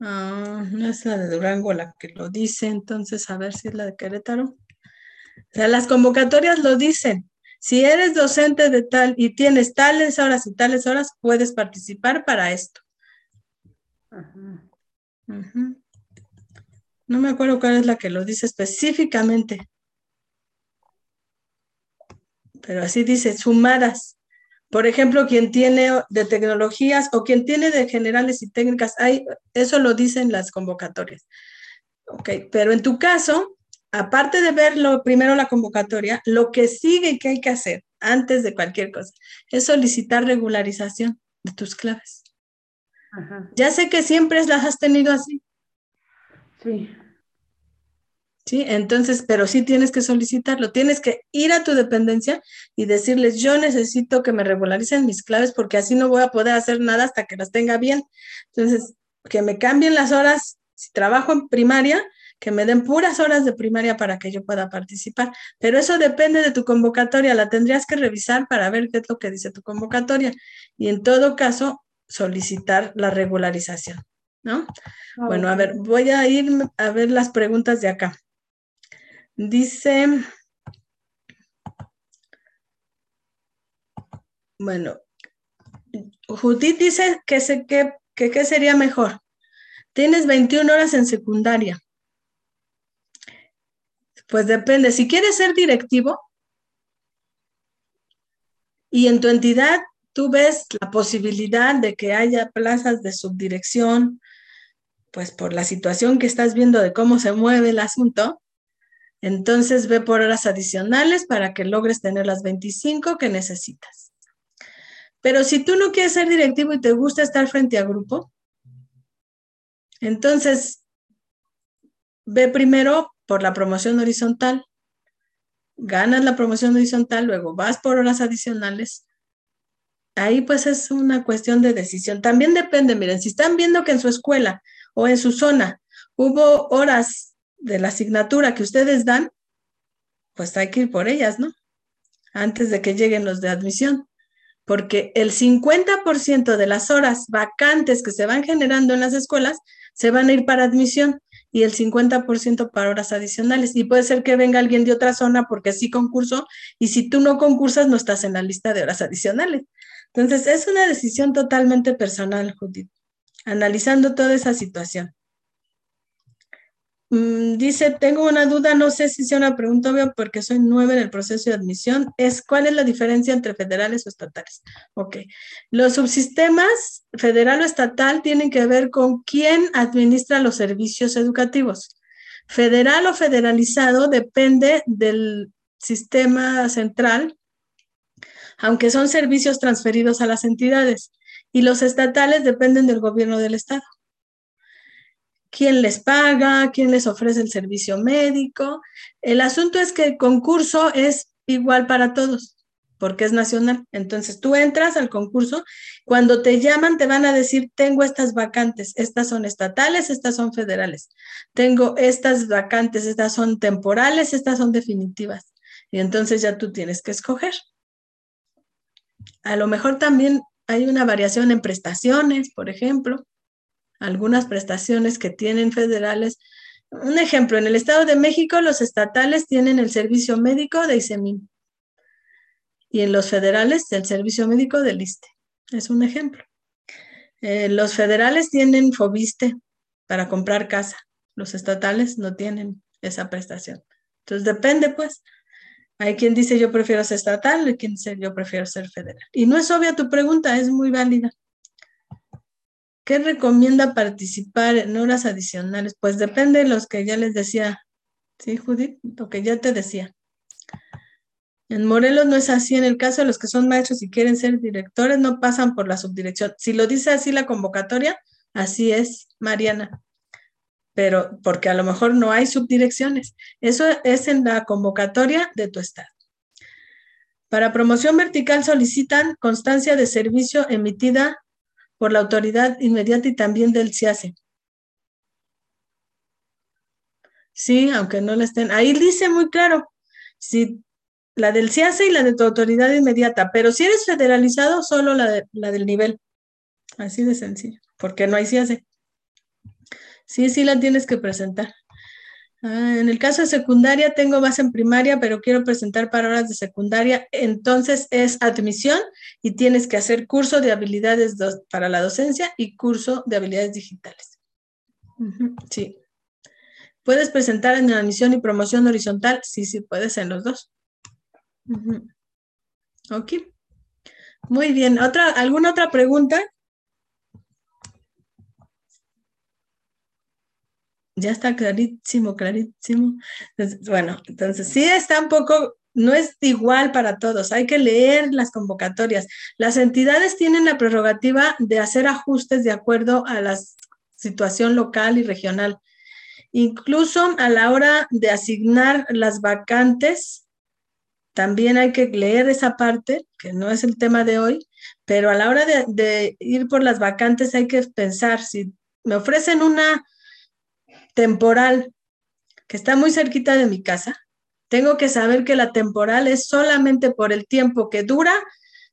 Ah, no es la de Durango la que lo dice, entonces a ver si es la de Querétaro. O sea, las convocatorias lo dicen. Si eres docente de tal y tienes tales horas y tales horas, puedes participar para esto. No me acuerdo cuál es la que lo dice específicamente. Pero así dice, sumadas. Por ejemplo, quien tiene de tecnologías o quien tiene de generales y técnicas, hay, eso lo dicen las convocatorias. Ok, pero en tu caso, aparte de ver primero la convocatoria, lo que sigue y que hay que hacer antes de cualquier cosa es solicitar regularización de tus claves. Ya sé que siempre las has tenido así. Sí. ¿Sí? Entonces, pero sí tienes que solicitarlo, tienes que ir a tu dependencia y decirles, yo necesito que me regularicen mis claves porque así no voy a poder hacer nada hasta que las tenga bien. Entonces, que me cambien las horas, si trabajo en primaria, que me den puras horas de primaria para que yo pueda participar. Pero eso depende de tu convocatoria, la tendrías que revisar para ver qué es lo que dice tu convocatoria y en todo caso solicitar la regularización, ¿no? Bueno, a ver, voy a ir a ver las preguntas de acá. Dice, bueno, Judith dice que, se, que, que, sería mejor. Tienes 21 horas en secundaria. Pues depende, si quieres ser directivo y en tu entidad tú ves la posibilidad de que haya plazas de subdirección, pues por la situación que estás viendo de cómo se mueve el asunto, entonces ve por horas adicionales para que logres tener las 25 que necesitas. Pero si tú no quieres ser directivo y te gusta estar frente a grupo, entonces ve primero por la promoción horizontal, ganas la promoción horizontal, luego vas por horas adicionales. Ahí pues es una cuestión de decisión. También depende, miren, si están viendo que en su escuela o en su zona hubo horas de la asignatura que ustedes dan, pues hay que ir por ellas, ¿no? Antes de que lleguen los de admisión. Porque el 50% de las horas vacantes que se van generando en las escuelas se van a ir para admisión y el 50% para horas adicionales. Y puede ser que venga alguien de otra zona porque sí concurso y si tú no concursas no estás en la lista de horas adicionales. Entonces es una decisión totalmente personal, Judith, analizando toda esa situación. Mm, dice, tengo una duda, no sé si sea una pregunta obvia porque soy nueva en el proceso de admisión. Es cuál es la diferencia entre federales o estatales. Ok. Los subsistemas federal o estatal tienen que ver con quién administra los servicios educativos. Federal o federalizado depende del sistema central, aunque son servicios transferidos a las entidades. Y los estatales dependen del gobierno del estado quién les paga, quién les ofrece el servicio médico. El asunto es que el concurso es igual para todos, porque es nacional. Entonces tú entras al concurso, cuando te llaman te van a decir, tengo estas vacantes, estas son estatales, estas son federales. Tengo estas vacantes, estas son temporales, estas son definitivas. Y entonces ya tú tienes que escoger. A lo mejor también hay una variación en prestaciones, por ejemplo algunas prestaciones que tienen federales. Un ejemplo, en el Estado de México los estatales tienen el servicio médico de ISEMIN y en los federales el servicio médico del ISTE. Es un ejemplo. Eh, los federales tienen FOBISTE para comprar casa. Los estatales no tienen esa prestación. Entonces depende, pues. Hay quien dice yo prefiero ser estatal, hay quien dice yo prefiero ser federal. Y no es obvia tu pregunta, es muy válida. ¿Qué recomienda participar en horas adicionales? Pues depende de los que ya les decía. ¿Sí, Judith? Lo que ya te decía. En Morelos no es así. En el caso de los que son maestros y quieren ser directores, no pasan por la subdirección. Si lo dice así la convocatoria, así es, Mariana. Pero porque a lo mejor no hay subdirecciones. Eso es en la convocatoria de tu estado. Para promoción vertical solicitan constancia de servicio emitida por la autoridad inmediata y también del CIACE. Sí, aunque no le estén. Ahí dice muy claro, si la del CIACE y la de tu autoridad inmediata, pero si eres federalizado, solo la, la del nivel. Así de sencillo, porque no hay CIACE. Sí, sí la tienes que presentar. Ah, en el caso de secundaria, tengo base en primaria, pero quiero presentar para horas de secundaria. Entonces es admisión y tienes que hacer curso de habilidades para la docencia y curso de habilidades digitales. sí. ¿Puedes presentar en admisión y promoción horizontal? Sí, sí, puedes en los dos. Ok. Muy bien. ¿Otra, ¿Alguna otra pregunta? Ya está clarísimo, clarísimo. bueno, entonces sí está un poco, no es igual para todos, hay que leer las convocatorias. Las entidades tienen la prerrogativa de hacer ajustes de acuerdo a la situación local y regional. Incluso a la hora de asignar las vacantes, también hay que leer esa parte, que no es el tema de hoy, pero a la hora de, ir por las vacantes hay que pensar si me ofrecen una temporal que está muy cerquita de mi casa, tengo que saber que la temporal es solamente por el tiempo que dura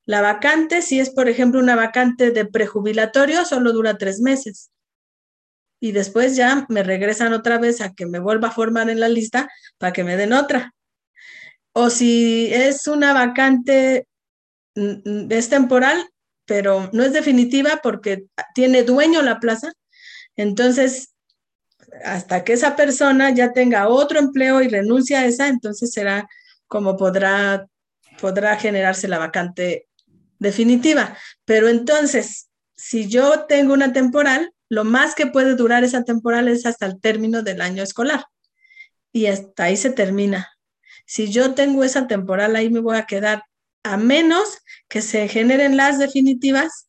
la vacante. Si es, por ejemplo, una vacante de prejubilatorio, solo dura tres meses. Y después ya me regresan otra vez a que me vuelva a formar en la lista para que me den otra. O si es una vacante, mm, mm, es temporal, pero no es definitiva porque tiene dueño la plaza, entonces hasta que esa persona ya tenga otro empleo y renuncie a esa, entonces será como podrá, podrá generarse la vacante definitiva. Pero entonces, si yo tengo una temporal, lo más que puede durar esa temporal es hasta el término del año escolar. Y hasta ahí se termina. Si yo tengo esa temporal, ahí me voy a quedar a menos que se generen las definitivas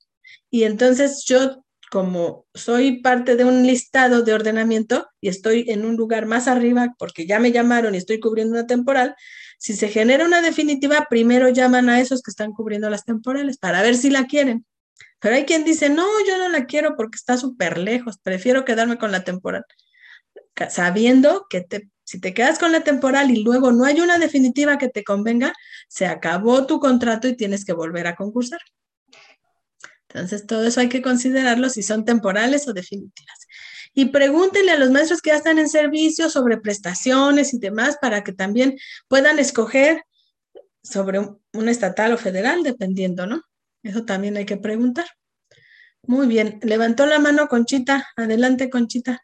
y entonces yo como soy parte de un listado de ordenamiento y estoy en un lugar más arriba porque ya me llamaron y estoy cubriendo una temporal, si se genera una definitiva, primero llaman a esos que están cubriendo las temporales para ver si la quieren. Pero hay quien dice, no, yo no la quiero porque está súper lejos, prefiero quedarme con la temporal. Sabiendo que si te quedas con la temporal y luego no hay una definitiva que te convenga, se acabó tu contrato y tienes que volver a concursar. Entonces, todo eso hay que considerarlo si son temporales o definitivas. Y pregúntenle a los maestros que ya están en servicio sobre prestaciones y demás para que también puedan escoger sobre un, estatal o federal, dependiendo, ¿no? Eso también hay que preguntar. Muy bien, levantó la mano Conchita. Adelante, Conchita.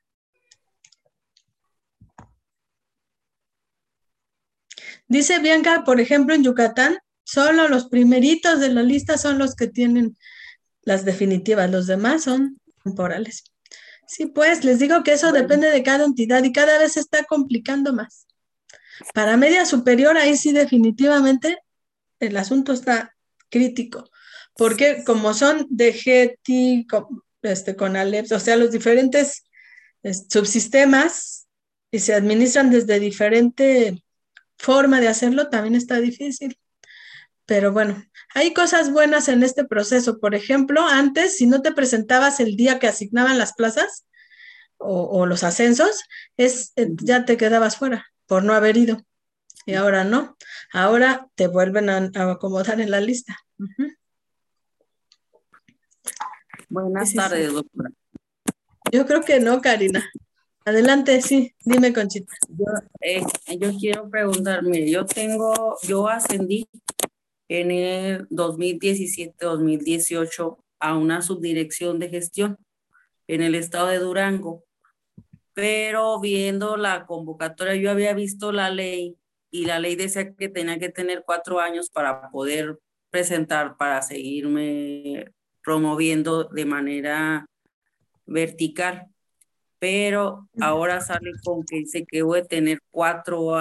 Dice Bianca, por ejemplo, en Yucatán, solo los primeritos de la lista son los que tienen las definitivas, los demás son temporales. Sí, pues les digo que eso depende de cada entidad y cada vez se está complicando más. Para media superior, ahí sí definitivamente el asunto está crítico, porque como son de GETI, este, con ALEPS, o sea, los diferentes subsistemas y se administran desde diferente forma de hacerlo, también está difícil. Pero bueno, hay cosas buenas en este proceso. Por ejemplo, antes, si no te presentabas el día que asignaban las plazas o, los ascensos, es, eh, ya te quedabas fuera por no haber ido. Y ahora no. Ahora te vuelven a, acomodar en la lista. Buenas tardes, doctora. Yo creo que no, Karina. Adelante, sí, dime, Conchita. Yo, eh, yo quiero preguntarme, yo tengo, yo ascendí en el 2017-2018 a una subdirección de gestión en el estado de Durango. Pero viendo la convocatoria, yo había visto la ley y la ley decía que tenía que tener cuatro años para poder presentar, para seguirme promoviendo de manera vertical. Pero ahora sale con que dice que voy a tener cuatro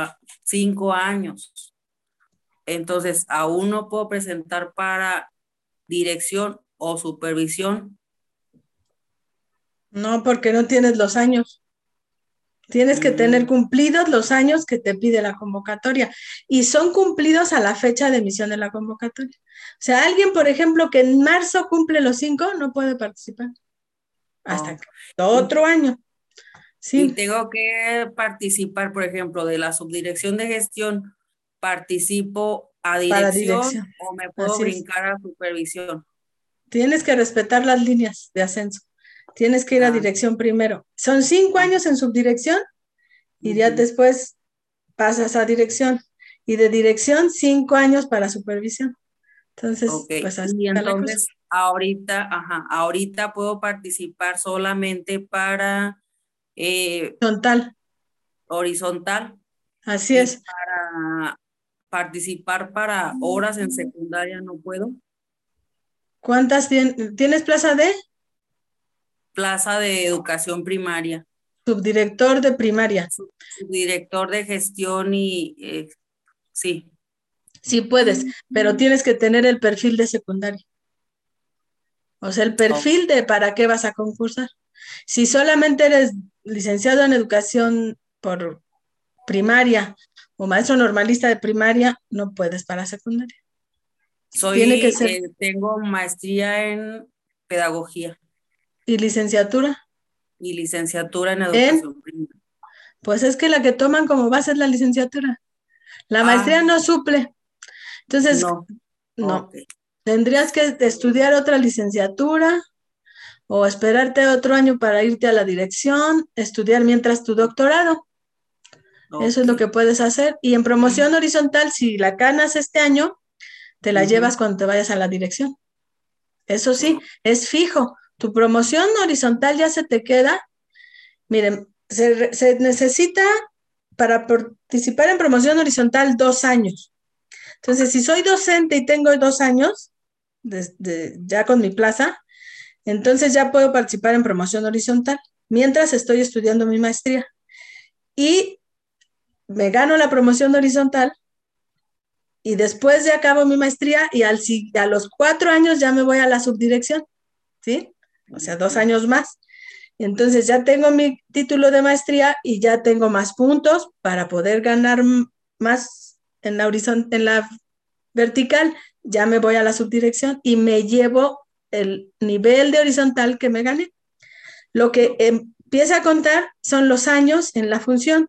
cinco años entonces, aún no puedo presentar para dirección o supervisión. No, porque no tienes los años. Tienes que tener cumplidos los años que te pide la convocatoria y son cumplidos a la fecha de emisión de la convocatoria. O sea, alguien, por ejemplo, que en marzo cumple los cinco, no puede participar hasta otro año. Sí. Y tengo que participar, por ejemplo, de la subdirección de gestión participo a dirección, o me puedo brincar a supervisión. Tienes que respetar las líneas de ascenso. Tienes que ir a ah. dirección primero. Son cinco años en subdirección y ya después pasas a dirección. Y de dirección, cinco años para supervisión. Entonces, pues así entonces, ahorita, ajá, ahorita puedo participar solamente para eh, horizontal. Horizontal. Así es. Para participar para horas en secundaria no puedo. ¿Cuántas tienes plaza de? Plaza de educación primaria. Subdirector de primaria. Subdirector de gestión y eh, sí. Sí puedes, pero tienes que tener el perfil de secundaria. O sea, el perfil de para qué vas a concursar. Si solamente eres licenciado en educación por primaria o maestro normalista de primaria, no puedes para secundaria. Soy, Tiene que ser... Eh, tengo maestría en pedagogía. ¿Y licenciatura? Y licenciatura en educación primaria. Pues es que la que toman como base es la licenciatura. La maestría ah. no suple. Entonces, no. no. Tendrías que estudiar otra licenciatura o esperarte otro año para irte a la dirección, estudiar mientras tu doctorado. Eso es lo que puedes hacer. Y en promoción horizontal, si la canas este año, te la llevas cuando te vayas a la dirección. Eso sí, es fijo. Tu promoción horizontal ya se te queda. Miren, se, necesita para participar en promoción horizontal dos años. Entonces, si soy docente y tengo dos años, ya con mi plaza, entonces ya puedo participar en promoción horizontal mientras estoy estudiando mi maestría. Y me gano la promoción horizontal y después de acabo mi maestría y al, a los cuatro años ya me voy a la subdirección, ¿sí? O sea, dos años más. Entonces ya tengo mi título de maestría y ya tengo más puntos para poder ganar más en la, en la vertical. Ya me voy a la subdirección y me llevo el nivel de horizontal que me gané. Lo que empieza a contar son los años en la función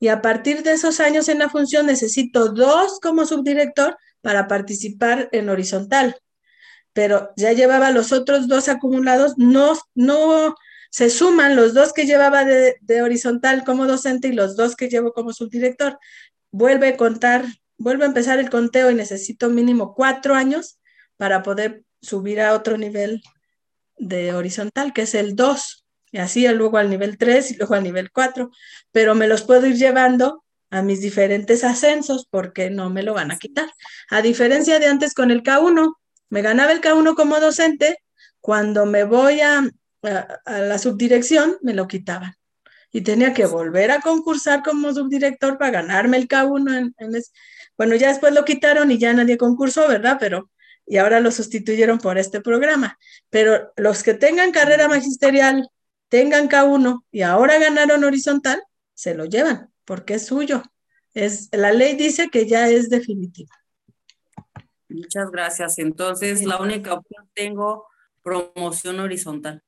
y a partir de esos años en la función necesito dos como subdirector para participar en horizontal. Pero ya llevaba los otros dos acumulados, no, no se suman los dos que llevaba de, horizontal como docente y los dos que llevo como subdirector. Vuelve a contar, vuelve a empezar el conteo y necesito mínimo cuatro años para poder subir a otro nivel de horizontal, que es el 2 y así luego al nivel 3 y luego al nivel 4, pero me los puedo ir llevando a mis diferentes ascensos porque no me lo van a quitar. A diferencia de antes con el K1, me ganaba el K1 como docente, cuando me voy a, la subdirección me lo quitaban. Y tenía que volver a concursar como subdirector para ganarme el K1. En, Bueno, ya después lo quitaron y ya nadie concursó, ¿verdad? Pero, y ahora lo sustituyeron por este programa. Pero los que tengan carrera magisterial, tengan K1 y ahora ganaron horizontal, se lo llevan porque es suyo. Es, la ley dice que ya es definitiva. Muchas gracias. Entonces, la única opción tengo promoción horizontal.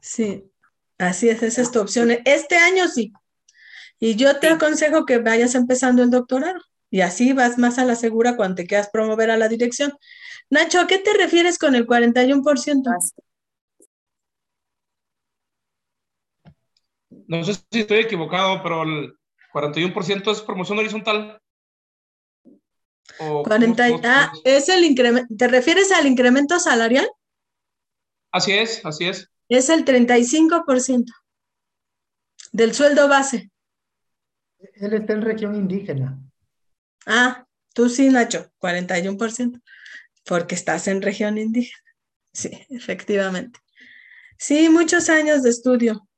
Sí, así es, esa es tu opción. Este año sí. Y yo te aconsejo que vayas empezando el doctorado y así vas más a la segura cuando te quieras promover a la dirección. Nacho, ¿a qué te refieres con el 41%? No sé si estoy equivocado, pero el 41% es promoción horizontal. O, 40, ah, es el incremento. ¿Te refieres al incremento salarial? Así es, así es. Es el 35% del sueldo base. Él está en región indígena. Ah, tú sí, Nacho, 41%, porque estás en región indígena. Sí, efectivamente. Sí, muchos años de estudio.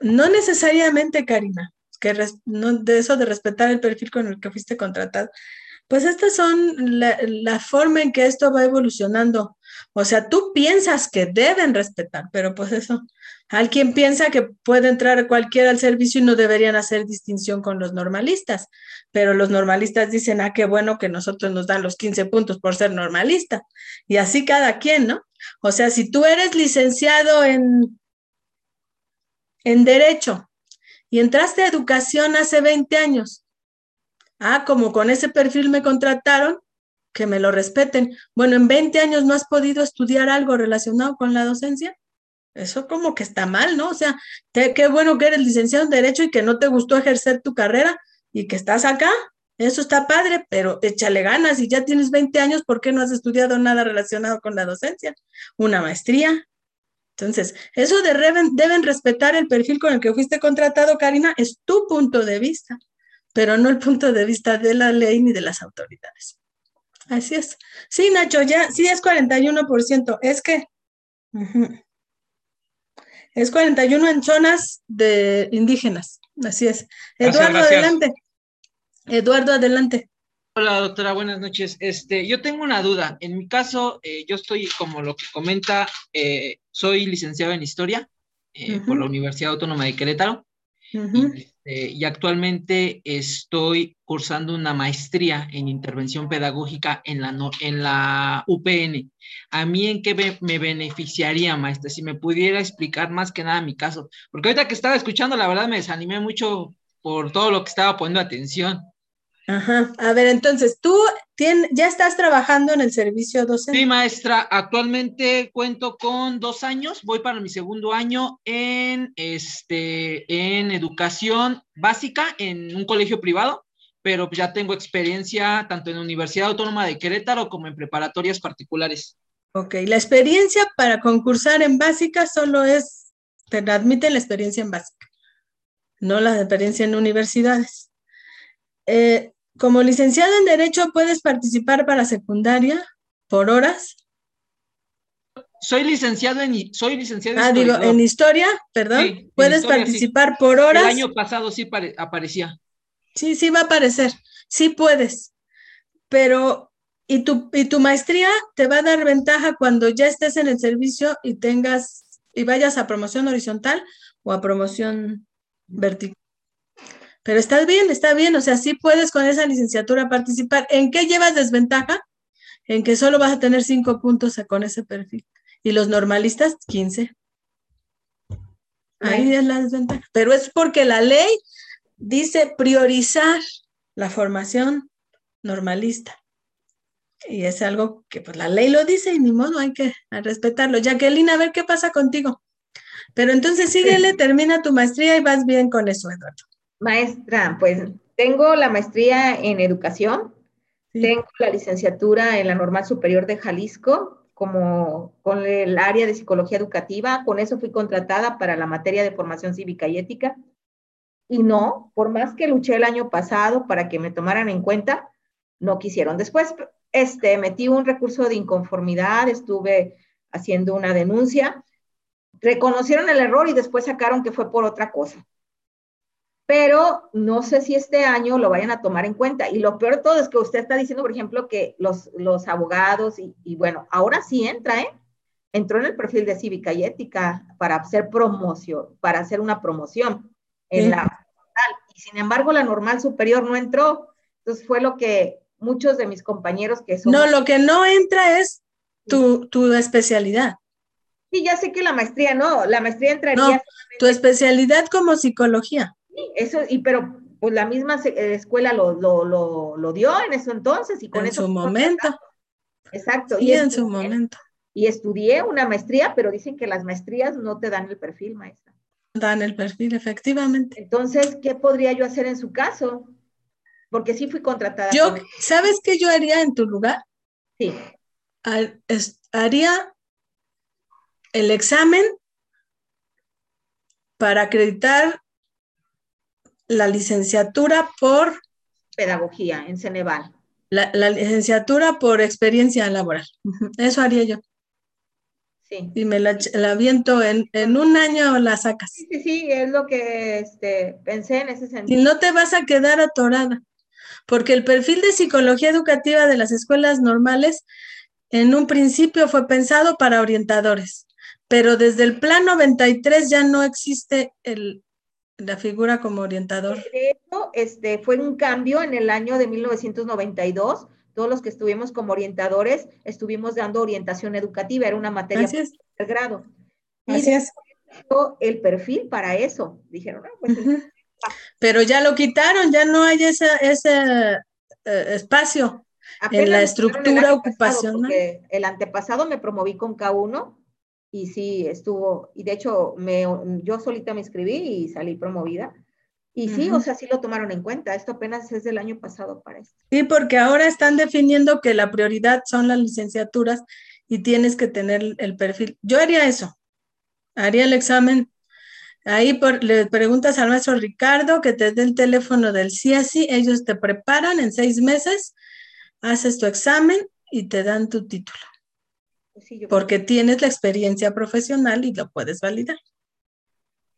No necesariamente, Karina, que no, de eso de respetar el perfil con el que fuiste contratado. Pues estas son la, la, forma en que esto va evolucionando. O sea, tú piensas que deben respetar, pero pues eso, alguien piensa que puede entrar cualquiera al servicio y no deberían hacer distinción con los normalistas, pero los normalistas dicen, ah, qué bueno que nosotros nos dan los 15 puntos por ser normalista. Y así cada quien, ¿no? O sea, si tú eres licenciado en en derecho y entraste a educación hace 20 años. Ah, como con ese perfil me contrataron, que me lo respeten. Bueno, en 20 años no has podido estudiar algo relacionado con la docencia. Eso como que está mal, ¿no? O sea, qué bueno que eres licenciado en Derecho y que no te gustó ejercer tu carrera y que estás acá. Eso está padre, pero échale ganas y ya tienes 20 años, ¿por qué no has estudiado nada relacionado con la docencia? Una maestría, entonces, eso de deben respetar el perfil con el que fuiste contratado, Karina, es tu punto de vista, pero no el punto de vista de la ley ni de las autoridades. Así es. Sí, Nacho, ya, sí es 41%. Es que es 41 en zonas de indígenas. Así es. Eduardo, adelante. Eduardo, adelante. Hola, doctora, buenas noches. Este, yo tengo una duda. En mi caso, eh, yo estoy, como lo que comenta, eh, soy licenciado en Historia eh, por la Universidad Autónoma de Querétaro este, y, actualmente estoy cursando una maestría en intervención pedagógica en la, en la UPN. ¿A mí en qué me, me beneficiaría, maestra? Si me pudiera explicar más que nada mi caso. Porque ahorita que estaba escuchando, la verdad me desanimé mucho por todo lo que estaba poniendo atención. Ajá. A ver, entonces, ¿tú ya estás trabajando en el servicio docente? Sí, maestra. Actualmente cuento con dos años. Voy para mi segundo año en, este, en educación básica en un colegio privado, pero ya tengo experiencia tanto en la Universidad Autónoma de Querétaro como en preparatorias particulares. Ok, la experiencia para concursar en básica solo es, te admiten la experiencia en básica, no la experiencia en universidades. Eh, como licenciado en Derecho, ¿puedes participar para secundaria por horas? Soy licenciado en, soy licenciado en ah, digo, en historia, perdón. ¿Puedes participar por horas? El año pasado sí aparecía. Sí, sí va a aparecer. Sí puedes. Pero, ¿y tu, y tu maestría te va a dar ventaja cuando ya estés en el servicio y tengas, y vayas a promoción horizontal o a promoción vertical? Pero estás bien, está bien, o sea, sí puedes con esa licenciatura participar. ¿En qué llevas desventaja? En que solo vas a tener cinco puntos con ese perfil. Y los normalistas, 15. Ahí es la desventaja. Pero es porque la ley dice priorizar la formación normalista. Y es algo que pues la ley lo dice y ni modo hay que respetarlo. Jacqueline, a ver qué pasa contigo. Pero entonces síguele, termina tu maestría y vas bien con eso, Eduardo. Maestra, pues tengo la maestría en educación, tengo la licenciatura en la Normal Superior de Jalisco, como con el área de psicología educativa, con eso fui contratada para la materia de formación cívica y ética. Y no, por más que luché el año pasado para que me tomaran en cuenta, no quisieron. Después este, metí un recurso de inconformidad, estuve haciendo una denuncia, reconocieron el error y después sacaron que fue por otra cosa. Pero no sé si este año lo vayan a tomar en cuenta. Y lo peor de todo es que usted está diciendo, por ejemplo, que los, los abogados, y, y bueno, ahora sí entra, ¿eh? Entró en el perfil de cívica y ética para hacer promoción, para hacer una promoción en la y sin embargo la normal superior no entró. Entonces fue lo que muchos de mis compañeros que son... No, lo que no entra es tu, tu especialidad. Sí, ya sé que la maestría no, la maestría entraría... No, tu especialidad como psicología. Eso, y pero pues la misma eh, escuela lo, lo, lo, lo dio en eso entonces y con en eso... su momento. Exacto. Sí, y en su momento. Y estudié una maestría, pero dicen que las maestrías no te dan el perfil, maestra. Dan el perfil, efectivamente. Entonces, ¿qué podría yo hacer en su caso? Porque sí fui contratada. Yo, ¿sabes qué yo haría en tu lugar? Sí. Haría el examen para acreditar la licenciatura por pedagogía en Ceneval. La, la, licenciatura por experiencia laboral. Eso haría yo. Sí. Y me la, la aviento en, en, un año la sacas. Sí, sí, sí, es lo que este, pensé en ese sentido. Y no te vas a quedar atorada, porque el perfil de psicología educativa de las escuelas normales en un principio fue pensado para orientadores, pero desde el plan 93 ya no existe el, la figura como orientador. De hecho, este, fue un cambio en el año de 1992. Todos los que estuvimos como orientadores estuvimos dando orientación educativa, era una materia de grado. Así es. El perfil para eso. Dijeron, no, pues. Uh -huh. Pero ya lo quitaron, ya no hay ese, ese eh, espacio Apenas en la estructura ocupacional. el antepasado me promoví con K1 y sí estuvo, y de hecho me, yo solita me inscribí y salí promovida. Y sí, o sea, sí lo tomaron en cuenta. Esto apenas es del año pasado para esto. Sí, porque ahora están definiendo que la prioridad son las licenciaturas y tienes que tener el perfil. Yo haría eso, haría el examen. Ahí por- le preguntas al maestro Ricardo que te dé el teléfono del CIASI, ellos te preparan en seis meses, haces tu examen y te dan tu título, sí, yo porque tienes la experiencia profesional y lo puedes validar.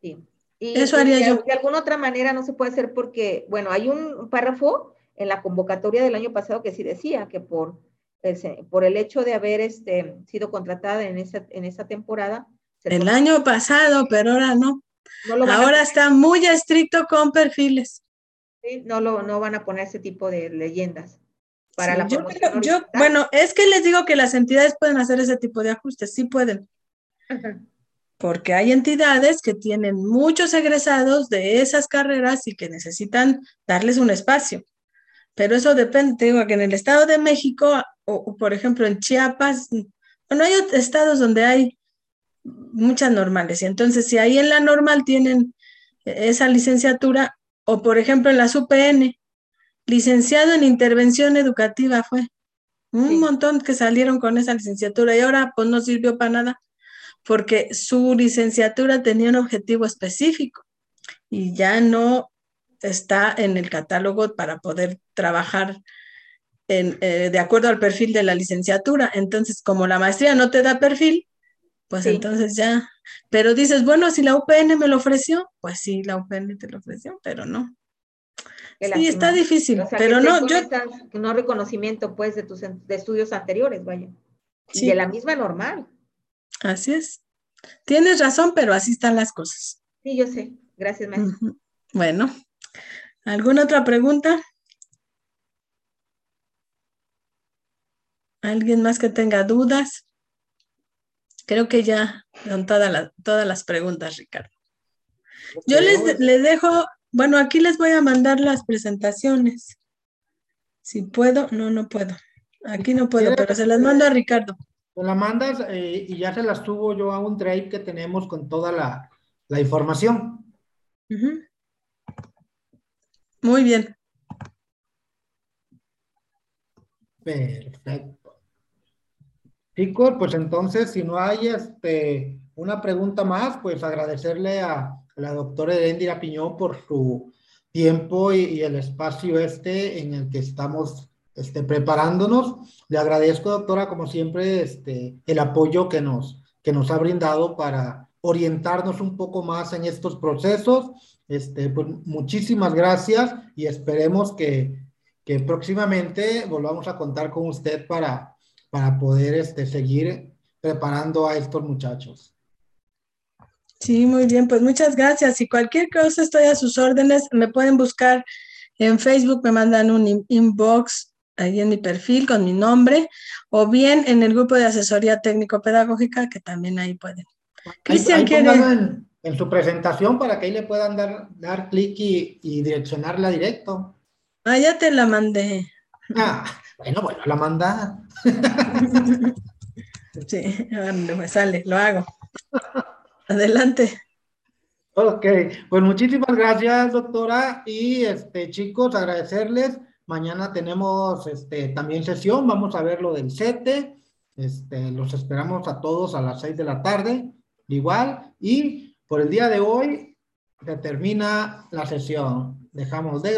Sí. Y, Eso haría yo. de alguna otra manera no se puede hacer porque, bueno, hay un párrafo en la convocatoria del año pasado que sí decía que por el, por el hecho de haber este, sido contratada en esa, en esa temporada, El año pasado, pero ahora no. lo Ahora está muy estricto con perfiles. ¿sí? no, lo, no van a poner ese tipo de leyendas para Sí, la yo creo- yo- bueno, es que les digo que las entidades pueden hacer ese tipo de ajustes, sí pueden, Ajá. porque hay entidades que tienen muchos egresados de esas carreras y que necesitan darles un espacio. Pero eso depende, te digo que en el Estado de México, o, o por ejemplo en Chiapas, bueno, hay estados donde hay muchas normales, y entonces si ahí en la normal tienen eh, esa licenciatura, o por ejemplo en las UPN, licenciado en intervención educativa fue. Un Sí. montón que salieron con esa licenciatura y ahora pues no sirvió para nada porque su licenciatura tenía un objetivo específico y ya no está en el catálogo para poder trabajar en, eh, de acuerdo al perfil de la licenciatura. Entonces, como la maestría no te da perfil, pues Sí. entonces ya. Pero dices, bueno, si la UPN me lo ofreció, pues sí, la UPN te lo ofreció, pero no. Qué Sí, lástima. está difícil, O sea, pero no, yo no reconocimiento pues de tus de estudios anteriores, vaya. Y Sí. de la misma normal. Así es. Tienes razón, pero así están las cosas. Sí, yo sé. Gracias, maestra. Ujú. Bueno, ¿alguna otra pregunta? ¿Alguien más que tenga dudas? Creo que ya son todas las, todas las preguntas, Ricardo. Yo les, les dejo, bueno, aquí les voy a mandar las presentaciones. Si puedo, no, no puedo. Aquí no puedo, pero se las mando a Ricardo. Me la mandas eh, y ya se las subo yo a un drive que tenemos con toda la, la información. Ujú. Muy bien. Perfecto. Chicos, pues entonces, si no hay este, una pregunta más, pues agradecerle a la doctora Erendira Piñón por su tiempo y, y, el espacio este en el que estamos este, preparándonos. Le agradezco, doctora, como siempre, este, el apoyo que nos, que nos ha brindado para orientarnos un poco más en estos procesos. Este, pues, muchísimas gracias y esperemos que, que próximamente volvamos a contar con usted para, para poder este, seguir preparando a estos muchachos. Sí, muy bien, pues muchas gracias. Y cualquier cosa estoy a sus órdenes. Me pueden buscar en Facebook, me mandan un inbox ahí en mi perfil con mi nombre, o bien en el grupo de asesoría técnico-pedagógica, que también ahí pueden. Cristian quiere... En, en, su presentación para que ahí le puedan dar, dar clic y, y, direccionarla directo. Ah, ya te la mandé. Ah, bueno, bueno, la manda. sí, me sale, lo hago. Adelante. Ok, pues muchísimas gracias, doctora. Y este, chicos, agradecerles. Mañana tenemos este, también sesión, vamos a ver lo del CETE. Este, los esperamos a todos a las seis de la tarde, igual. Y por el día de hoy se termina la sesión. Dejamos de